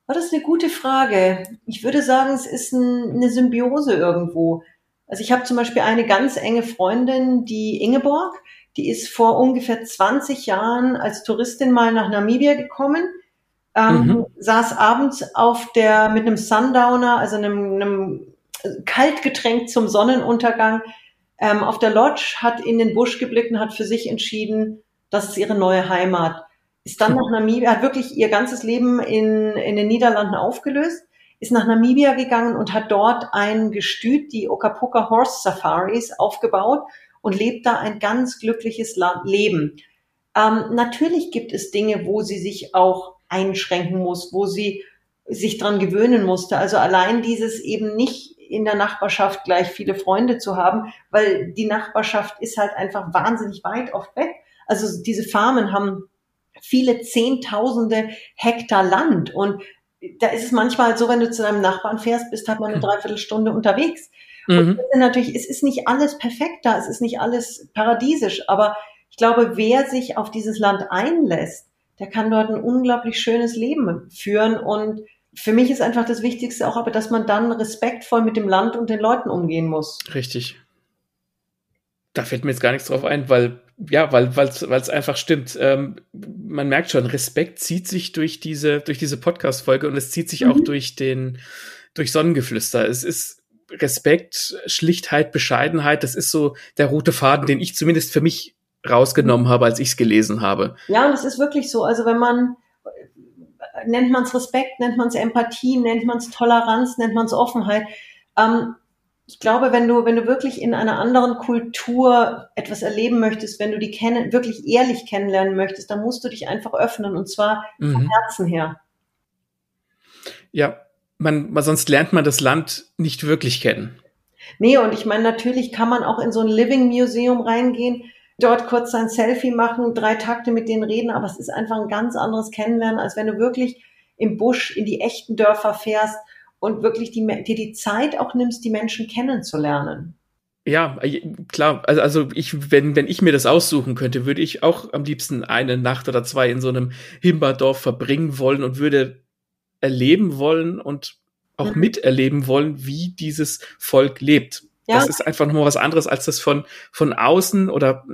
Oh, das ist eine gute Frage. Ich würde sagen, es ist ein, eine Symbiose irgendwo. Also ich habe zum Beispiel eine ganz enge Freundin, die Ingeborg, die ist vor ungefähr 20 Jahren als Touristin mal nach Namibia gekommen, ähm, mhm. saß abends auf der mit einem Sundowner, also einem, einem Kaltgetränk zum Sonnenuntergang, ähm, auf der Lodge, hat in den Busch geblickt und hat für sich entschieden, das ist ihre neue Heimat ist dann nach Namibia, hat wirklich ihr ganzes Leben in, in den Niederlanden aufgelöst, ist nach Namibia gegangen und hat dort ein Gestüt, die Okapuka Horse Safaris, aufgebaut und lebt da ein ganz glückliches Leben. Ähm, natürlich gibt es Dinge, wo sie sich auch einschränken muss, wo sie sich dran gewöhnen musste. Also allein dieses eben nicht in der Nachbarschaft gleich viele Freunde zu haben, weil die Nachbarschaft ist halt einfach wahnsinnig weit oft weg. Also diese Farmen haben viele Zehntausende Hektar Land. Und da ist es manchmal so, wenn du zu deinem Nachbarn fährst, bist halt mal eine. Dreiviertelstunde unterwegs. Mhm. Und natürlich, es ist nicht alles perfekt da, es ist nicht alles paradiesisch, aber ich glaube, wer sich auf dieses Land einlässt, der kann dort ein unglaublich schönes Leben führen. Und für mich ist einfach das Wichtigste auch aber, dass man dann respektvoll mit dem Land und den Leuten umgehen muss. Richtig. Da fällt mir jetzt gar nichts drauf ein, weil ja, weil weil es einfach stimmt. Ähm, man merkt schon, Respekt zieht sich durch diese durch diese Podcast Folge und es zieht sich mhm. auch durch den durch Sonnengeflüster. Es ist Respekt, Schlichtheit, Bescheidenheit. Das ist so der rote Faden, den ich zumindest für mich rausgenommen habe, als ich es gelesen habe. Ja, und es ist wirklich so. Also wenn man nennt man es Respekt, nennt man es Empathie, nennt man es Toleranz, nennt man es Offenheit. Ähm, ich glaube, wenn du, wenn du wirklich in einer anderen Kultur etwas erleben möchtest, wenn du die kennen, wirklich ehrlich kennenlernen möchtest, dann musst du dich einfach öffnen und zwar mhm. vom Herzen her. Ja, man, man, sonst lernt man das Land nicht wirklich kennen. Nee, und ich meine, natürlich kann man auch in so ein Living Museum reingehen, dort kurz ein Selfie machen, drei Takte mit denen reden, aber es ist einfach ein ganz anderes Kennenlernen, als wenn du wirklich im Busch in die echten Dörfer fährst und wirklich die, dir die Zeit auch nimmst, die Menschen kennenzulernen. Ja, äh, klar. Also, also ich, wenn, wenn ich mir das aussuchen könnte, würde ich auch am liebsten eine Nacht oder zwei in so einem Himberdorf verbringen wollen und würde erleben wollen und auch mhm. miterleben wollen, wie dieses Volk lebt. Ja. Das ist einfach nochmal was anderes, als das von, von außen oder,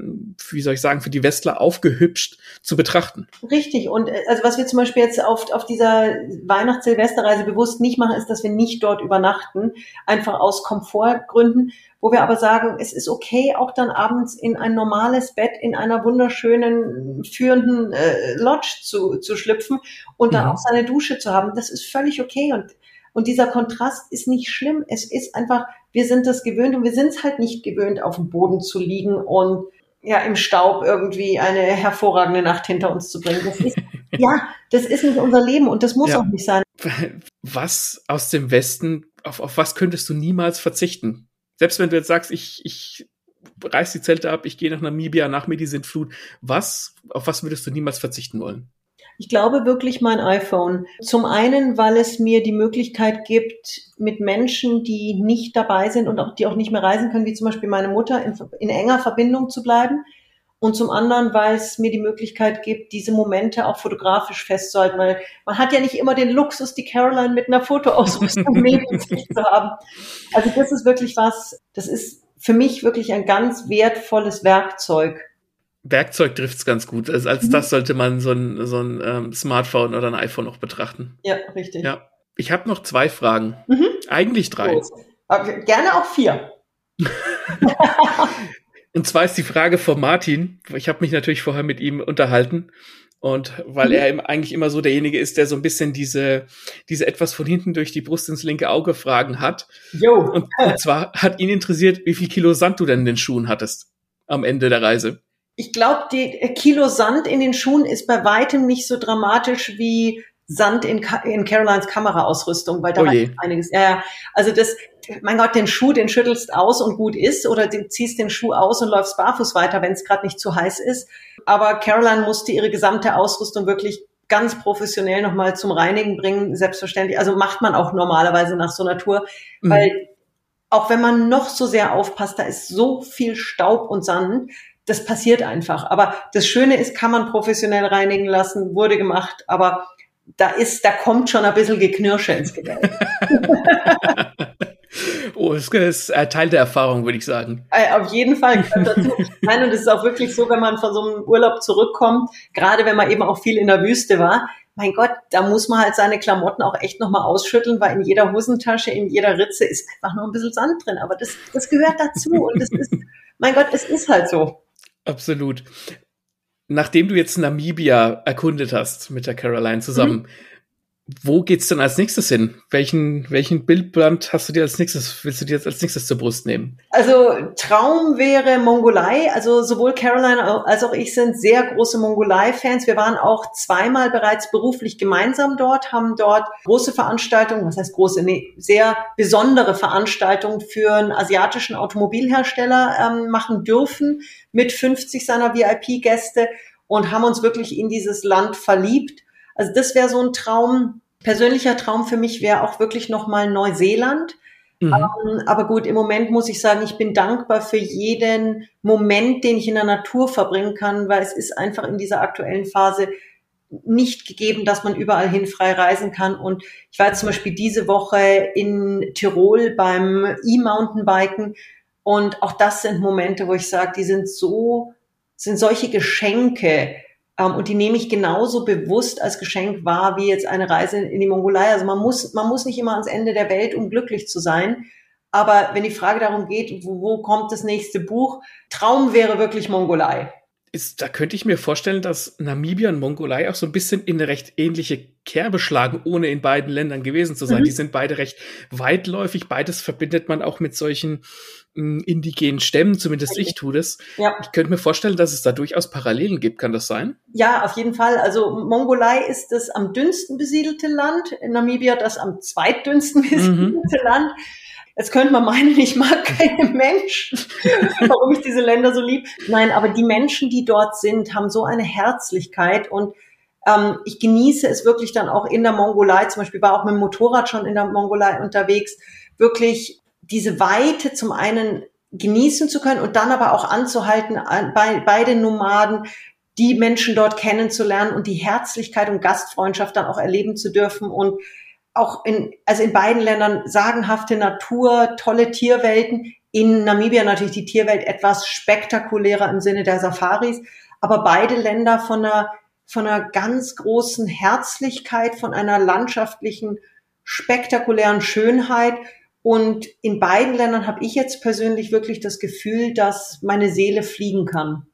wie soll ich sagen, für die Westler aufgehübscht zu betrachten. Richtig. Und äh, also was wir zum Beispiel jetzt auf, auf dieser Weihnachts-Silvesterreise bewusst nicht machen, ist, dass wir nicht dort übernachten, einfach aus Komfortgründen, wo wir aber sagen, es ist okay, auch dann abends in ein normales Bett in einer wunderschönen, führenden äh, Lodge zu, zu schlüpfen und dann mhm. auch seine Dusche zu haben. Das ist völlig okay. Und und dieser Kontrast ist nicht schlimm. Es ist einfach, wir sind das gewöhnt und wir sind es halt nicht gewöhnt, auf dem Boden zu liegen und ja, im Staub irgendwie eine hervorragende Nacht hinter uns zu bringen. Das ist, ja, das ist nicht unser Leben und das muss ja. auch nicht sein. Was aus dem Westen, auf, auf was könntest du niemals verzichten? Selbst wenn du jetzt sagst, ich, ich reiß die Zelte ab, ich gehe nach Namibia, nach mir die Sintflut. Was, auf was würdest du niemals verzichten wollen? Ich glaube wirklich mein iPhone. Zum einen, weil es mir die Möglichkeit gibt, mit Menschen, die nicht dabei sind und auch, die auch nicht mehr reisen können, wie zum Beispiel meine Mutter, in, in enger Verbindung zu bleiben. Und zum anderen, weil es mir die Möglichkeit gibt, diese Momente auch fotografisch festzuhalten, weil man hat ja nicht immer den Luxus, die Caroline mit einer Fotoausrüstung neben sich zu haben. Also das ist wirklich was, das ist für mich wirklich ein ganz wertvolles Werkzeug. Werkzeug trifft's ganz gut. Also als mhm. das sollte man so ein, so ein ähm, Smartphone oder ein iPhone auch betrachten. Ja, richtig. Ja. Ich habe noch zwei Fragen. Mhm. Eigentlich drei. Aber gerne auch vier. Und zwar ist die Frage von Martin. Ich habe mich natürlich vorher mit ihm unterhalten. Und weil mhm. er eigentlich immer so derjenige ist, der so ein bisschen diese, diese etwas von hinten durch die Brust ins linke Auge Fragen hat. Jo. Und, und zwar hat ihn interessiert, wie viel Kilo Sand du denn in den Schuhen hattest am Ende der Reise. Ich glaube, die äh, Kilo Sand in den Schuhen ist bei weitem nicht so dramatisch wie Sand in, in Carolines Kameraausrüstung, weil da oh einiges. Ja, also das, mein Gott, den Schuh, den schüttelst aus und gut ist, oder du ziehst den Schuh aus und läufst barfuß weiter, wenn es gerade nicht zu heiß ist. Aber Caroline musste ihre gesamte Ausrüstung wirklich ganz professionell nochmal zum Reinigen bringen, selbstverständlich. Also macht man auch normalerweise nach so einer Tour, mhm. weil auch wenn man noch so sehr aufpasst, da ist so viel Staub und Sand, das passiert einfach. Aber das Schöne ist, kann man professionell reinigen lassen, wurde gemacht, aber da ist, da kommt schon ein bisschen Geknirsche ins Gebälk. oh, es ist ein Teil der Erfahrung, würde ich sagen. Äh, auf jeden Fall dazu. Nein, und es ist auch wirklich so, wenn man von so einem Urlaub zurückkommt, gerade wenn man eben auch viel in der Wüste war, mein Gott, da muss man halt seine Klamotten auch echt nochmal ausschütteln, weil in jeder Hosentasche, in jeder Ritze ist einfach nur ein bisschen Sand drin. Aber das, das gehört dazu und das ist, mein Gott, es ist halt so. Absolut. Nachdem du jetzt Namibia erkundet hast mit der Caroline zusammen, mhm. Wo geht's denn als nächstes hin? Welchen, welchen Bildband hast du dir als nächstes, willst du dir jetzt als nächstes zur Brust nehmen? Also Traum wäre Mongolei. Also sowohl Caroline als auch ich sind sehr große Mongolei-Fans. Wir waren auch zweimal bereits beruflich gemeinsam dort, haben dort große Veranstaltungen, was heißt große, nee, sehr besondere Veranstaltungen für einen asiatischen Automobilhersteller ähm, machen dürfen mit 50 seiner VIP-Gäste und haben uns wirklich in dieses Land verliebt also das wäre so ein Traum. Persönlicher Traum für mich wäre auch wirklich nochmal Neuseeland. Mhm. Ähm, aber gut, im Moment muss ich sagen, ich bin dankbar für jeden Moment, den ich in der Natur verbringen kann, weil es ist einfach in dieser aktuellen Phase nicht gegeben, dass man überall hin frei reisen kann. Und ich war jetzt zum Beispiel diese Woche in Tirol beim E-Mountainbiken. Und auch das sind Momente, wo ich sage, die sind so, sind solche Geschenke, ähm, und die nehme ich genauso bewusst als Geschenk wahr wie jetzt eine Reise in die Mongolei. Also man muss, man muss nicht immer ans Ende der Welt, um glücklich zu sein. Aber wenn die Frage darum geht, wo, wo kommt das nächste Buch, Traum wäre wirklich Mongolei. Ist, da könnte ich mir vorstellen, dass Namibia und Mongolei auch so ein bisschen in eine recht ähnliche Kerbe schlagen, ohne in beiden Ländern gewesen zu sein. Mhm. Die sind beide recht weitläufig. Beides verbindet man auch mit solchen indigenen Stämmen, zumindest ich tue das. Ja. Ich könnte mir vorstellen, dass es da durchaus Parallelen gibt. Kann das sein? Ja, auf jeden Fall. Also Mongolei ist das am dünnsten besiedelte Land, in Namibia das am zweitdünnsten mhm. besiedelte mhm. Land. Jetzt könnte man meinen, ich mag keine Menschen, warum ich diese Länder so lieb. Nein, aber die Menschen, die dort sind, haben so eine Herzlichkeit und ähm, ich genieße es wirklich dann auch in der Mongolei, zum Beispiel war auch mit dem Motorrad schon in der Mongolei unterwegs, wirklich diese Weite zum einen genießen zu können und dann aber auch anzuhalten bei, bei den Nomaden, die Menschen dort kennenzulernen und die Herzlichkeit und Gastfreundschaft dann auch erleben zu dürfen und auch in, also in beiden Ländern sagenhafte Natur, tolle Tierwelten. In Namibia natürlich die Tierwelt etwas spektakulärer im Sinne der Safaris, aber beide Länder von einer, von einer ganz großen Herzlichkeit, von einer landschaftlichen, spektakulären Schönheit und in beiden Ländern habe ich jetzt persönlich wirklich das Gefühl, dass meine Seele fliegen kann.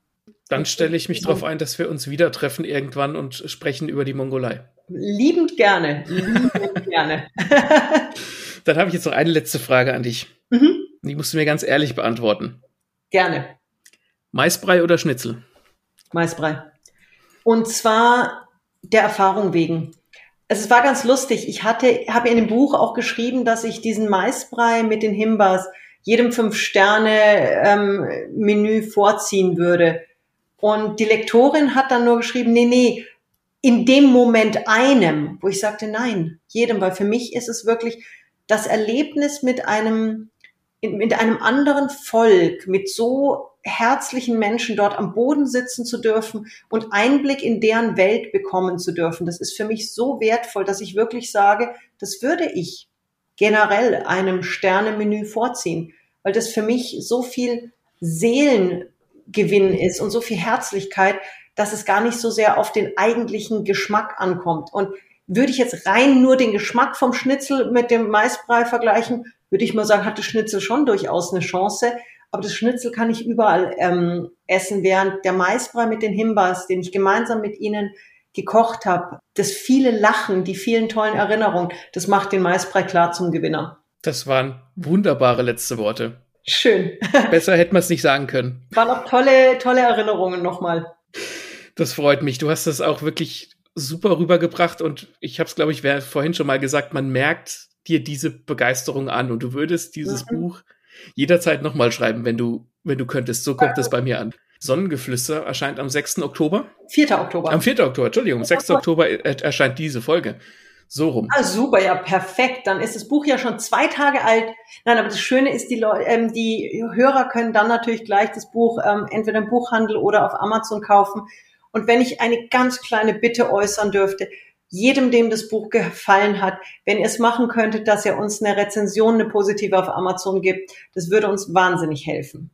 Dann stelle ich mich darauf ein, dass wir uns wieder treffen irgendwann und sprechen über die Mongolei. Liebend gerne. Liebend gerne. Dann habe ich jetzt noch eine letzte Frage an dich. Mhm. Die musst du mir ganz ehrlich beantworten. Gerne. Maisbrei oder Schnitzel? Maisbrei. Und zwar der Erfahrung wegen es war ganz lustig. Ich hatte, habe in dem Buch auch geschrieben, dass ich diesen Maisbrei mit den Himbas jedem Fünf-Sterne-Menü ähm, vorziehen würde. Und die Lektorin hat dann nur geschrieben, nee, nee, in dem Moment einem, wo ich sagte, nein, jedem, weil für mich ist es wirklich das Erlebnis mit einem, mit einem anderen Volk, mit so herzlichen Menschen dort am Boden sitzen zu dürfen und Einblick in deren Welt bekommen zu dürfen. Das ist für mich so wertvoll, dass ich wirklich sage, das würde ich generell einem Sternemenü vorziehen, weil das für mich so viel Seelen Gewinn ist und so viel Herzlichkeit, dass es gar nicht so sehr auf den eigentlichen Geschmack ankommt. Und würde ich jetzt rein nur den Geschmack vom Schnitzel mit dem Maisbrei vergleichen, würde ich mal sagen, hat das Schnitzel schon durchaus eine Chance. Aber das Schnitzel kann ich überall ähm, essen, während der Maisbrei mit den Himbas, den ich gemeinsam mit Ihnen gekocht habe, das viele Lachen, die vielen tollen Erinnerungen, das macht den Maisbrei klar zum Gewinner. Das waren wunderbare letzte Worte. Schön. Besser hätte man es nicht sagen können. Waren auch tolle, tolle Erinnerungen nochmal. Das freut mich. Du hast das auch wirklich super rübergebracht und ich habe es, glaube ich, vorhin schon mal gesagt, man merkt dir diese Begeisterung an und du würdest dieses mhm. Buch jederzeit nochmal schreiben, wenn du, wenn du könntest. So kommt es bei mir an. Sonnengeflüster erscheint am 6. Oktober. 4. Oktober. Am 4. Oktober, Entschuldigung, 6. Oktober erscheint diese Folge. So rum. Ah, super, ja, perfekt. Dann ist das Buch ja schon zwei Tage alt. Nein, aber das Schöne ist, die, Leute, ähm, die Hörer können dann natürlich gleich das Buch ähm, entweder im Buchhandel oder auf Amazon kaufen. Und wenn ich eine ganz kleine Bitte äußern dürfte, jedem, dem das Buch gefallen hat, wenn ihr es machen könntet, dass ihr uns eine Rezension, eine positive auf Amazon gibt, das würde uns wahnsinnig helfen.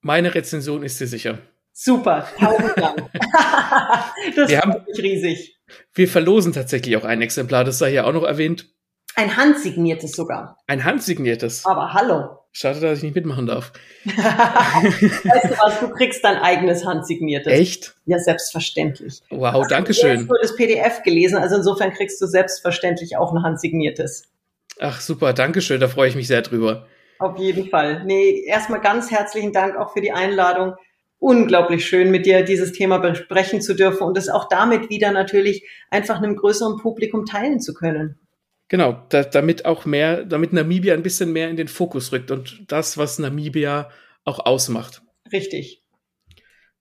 Meine Rezension ist dir sicher. Super, tausend Dank. das wir haben, mich riesig. Wir verlosen tatsächlich auch ein Exemplar, das sei hier auch noch erwähnt. Ein handsigniertes sogar. Ein handsigniertes. Aber hallo. Schade, dass ich nicht mitmachen darf. weißt du was, du kriegst dein eigenes handsigniertes. Echt? Ja, selbstverständlich. Wow, danke schön. Ich habe das PDF gelesen, also insofern kriegst du selbstverständlich auch ein handsigniertes. Ach super, danke schön, da freue ich mich sehr drüber. Auf jeden Fall. Nee, erstmal ganz herzlichen Dank auch für die Einladung. Unglaublich schön, mit dir dieses Thema besprechen zu dürfen und es auch damit wieder natürlich einfach einem größeren Publikum teilen zu können. Genau, da, damit auch mehr, damit Namibia ein bisschen mehr in den Fokus rückt und das, was Namibia auch ausmacht. Richtig.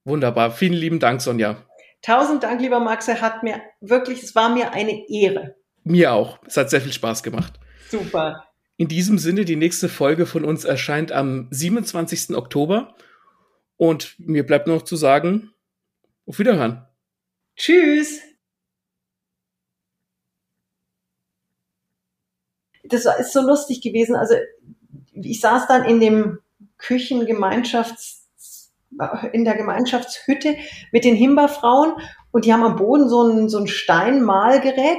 Wunderbar. Vielen lieben Dank, Sonja. Tausend Dank, lieber Max. Er hat mir wirklich, es war mir eine Ehre. Mir auch. Es hat sehr viel Spaß gemacht. Super. In diesem Sinne, die nächste Folge von uns erscheint am 27. Oktober. Und mir bleibt nur noch zu sagen, auf Wiederhören. Tschüss. Das ist so lustig gewesen. Also ich saß dann in dem Küchengemeinschafts in der Gemeinschaftshütte mit den Himba-Frauen und die haben am Boden so ein, so ein Steinmalgerät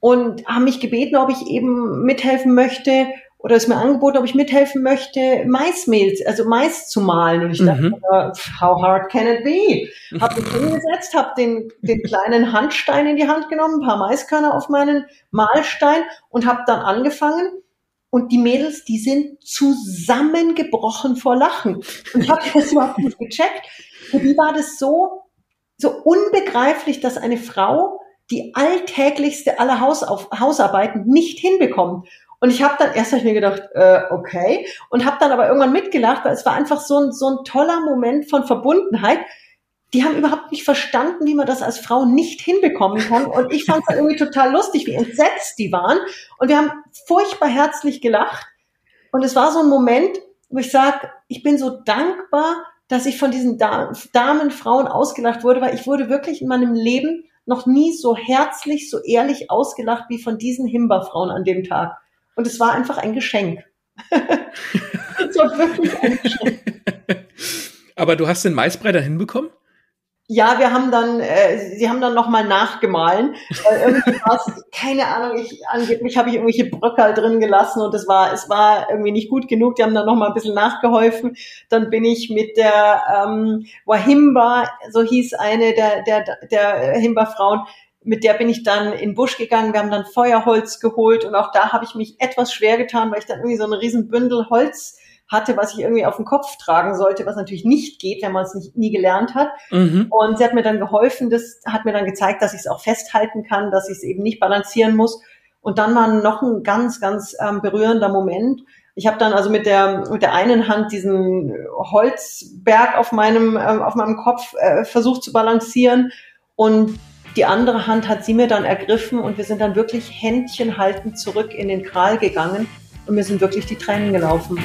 und haben mich gebeten, ob ich eben mithelfen möchte oder es mir angeboten, ob ich mithelfen möchte, Maismehl, also Mais zu malen. Und ich dachte, mhm. how hard can it be? Hab mich hingesetzt, hab den, den kleinen Handstein in die Hand genommen, ein paar Maiskörner auf meinen Mahlstein und hab dann angefangen. Und die Mädels, die sind zusammengebrochen vor Lachen. Und ich habe das überhaupt nicht gecheckt. Für die war das so, so unbegreiflich, dass eine Frau die alltäglichste aller Hausauf Hausarbeiten nicht hinbekommt. Und ich habe dann erst hab ich mir gedacht, äh, okay, und habe dann aber irgendwann mitgelacht, weil es war einfach so ein, so ein toller Moment von Verbundenheit. Die haben überhaupt nicht verstanden, wie man das als Frau nicht hinbekommen kann. Und ich fand es irgendwie total lustig, wie entsetzt die waren. Und wir haben furchtbar herzlich gelacht. Und es war so ein Moment, wo ich sage, ich bin so dankbar, dass ich von diesen Damen, Frauen ausgelacht wurde, weil ich wurde wirklich in meinem Leben noch nie so herzlich, so ehrlich ausgelacht wie von diesen Himba-Frauen an dem Tag. Und es war einfach ein Geschenk. es war wirklich ein Geschenk. Aber du hast den Maisbrei da hinbekommen? Ja, wir haben dann, äh, sie haben dann nochmal nachgemahlen. Weil irgendwie keine Ahnung, ich angeblich habe ich irgendwelche Bröckel drin gelassen und es war, es war irgendwie nicht gut genug. Die haben dann nochmal ein bisschen nachgeholfen. Dann bin ich mit der ähm, Wahimba, so hieß eine der, der, der Himba-Frauen, mit der bin ich dann in den Busch gegangen, wir haben dann Feuerholz geholt und auch da habe ich mich etwas schwer getan, weil ich dann irgendwie so ein riesen Bündel Holz hatte, was ich irgendwie auf dem Kopf tragen sollte, was natürlich nicht geht, wenn man es nicht, nie gelernt hat. Mhm. Und sie hat mir dann geholfen, das hat mir dann gezeigt, dass ich es auch festhalten kann, dass ich es eben nicht balancieren muss. Und dann war noch ein ganz, ganz ähm, berührender Moment. Ich habe dann also mit der mit der einen Hand diesen Holzberg auf meinem äh, auf meinem Kopf äh, versucht zu balancieren und die andere Hand hat sie mir dann ergriffen und wir sind dann wirklich Händchen haltend zurück in den Kral gegangen und mir sind wirklich die Tränen gelaufen.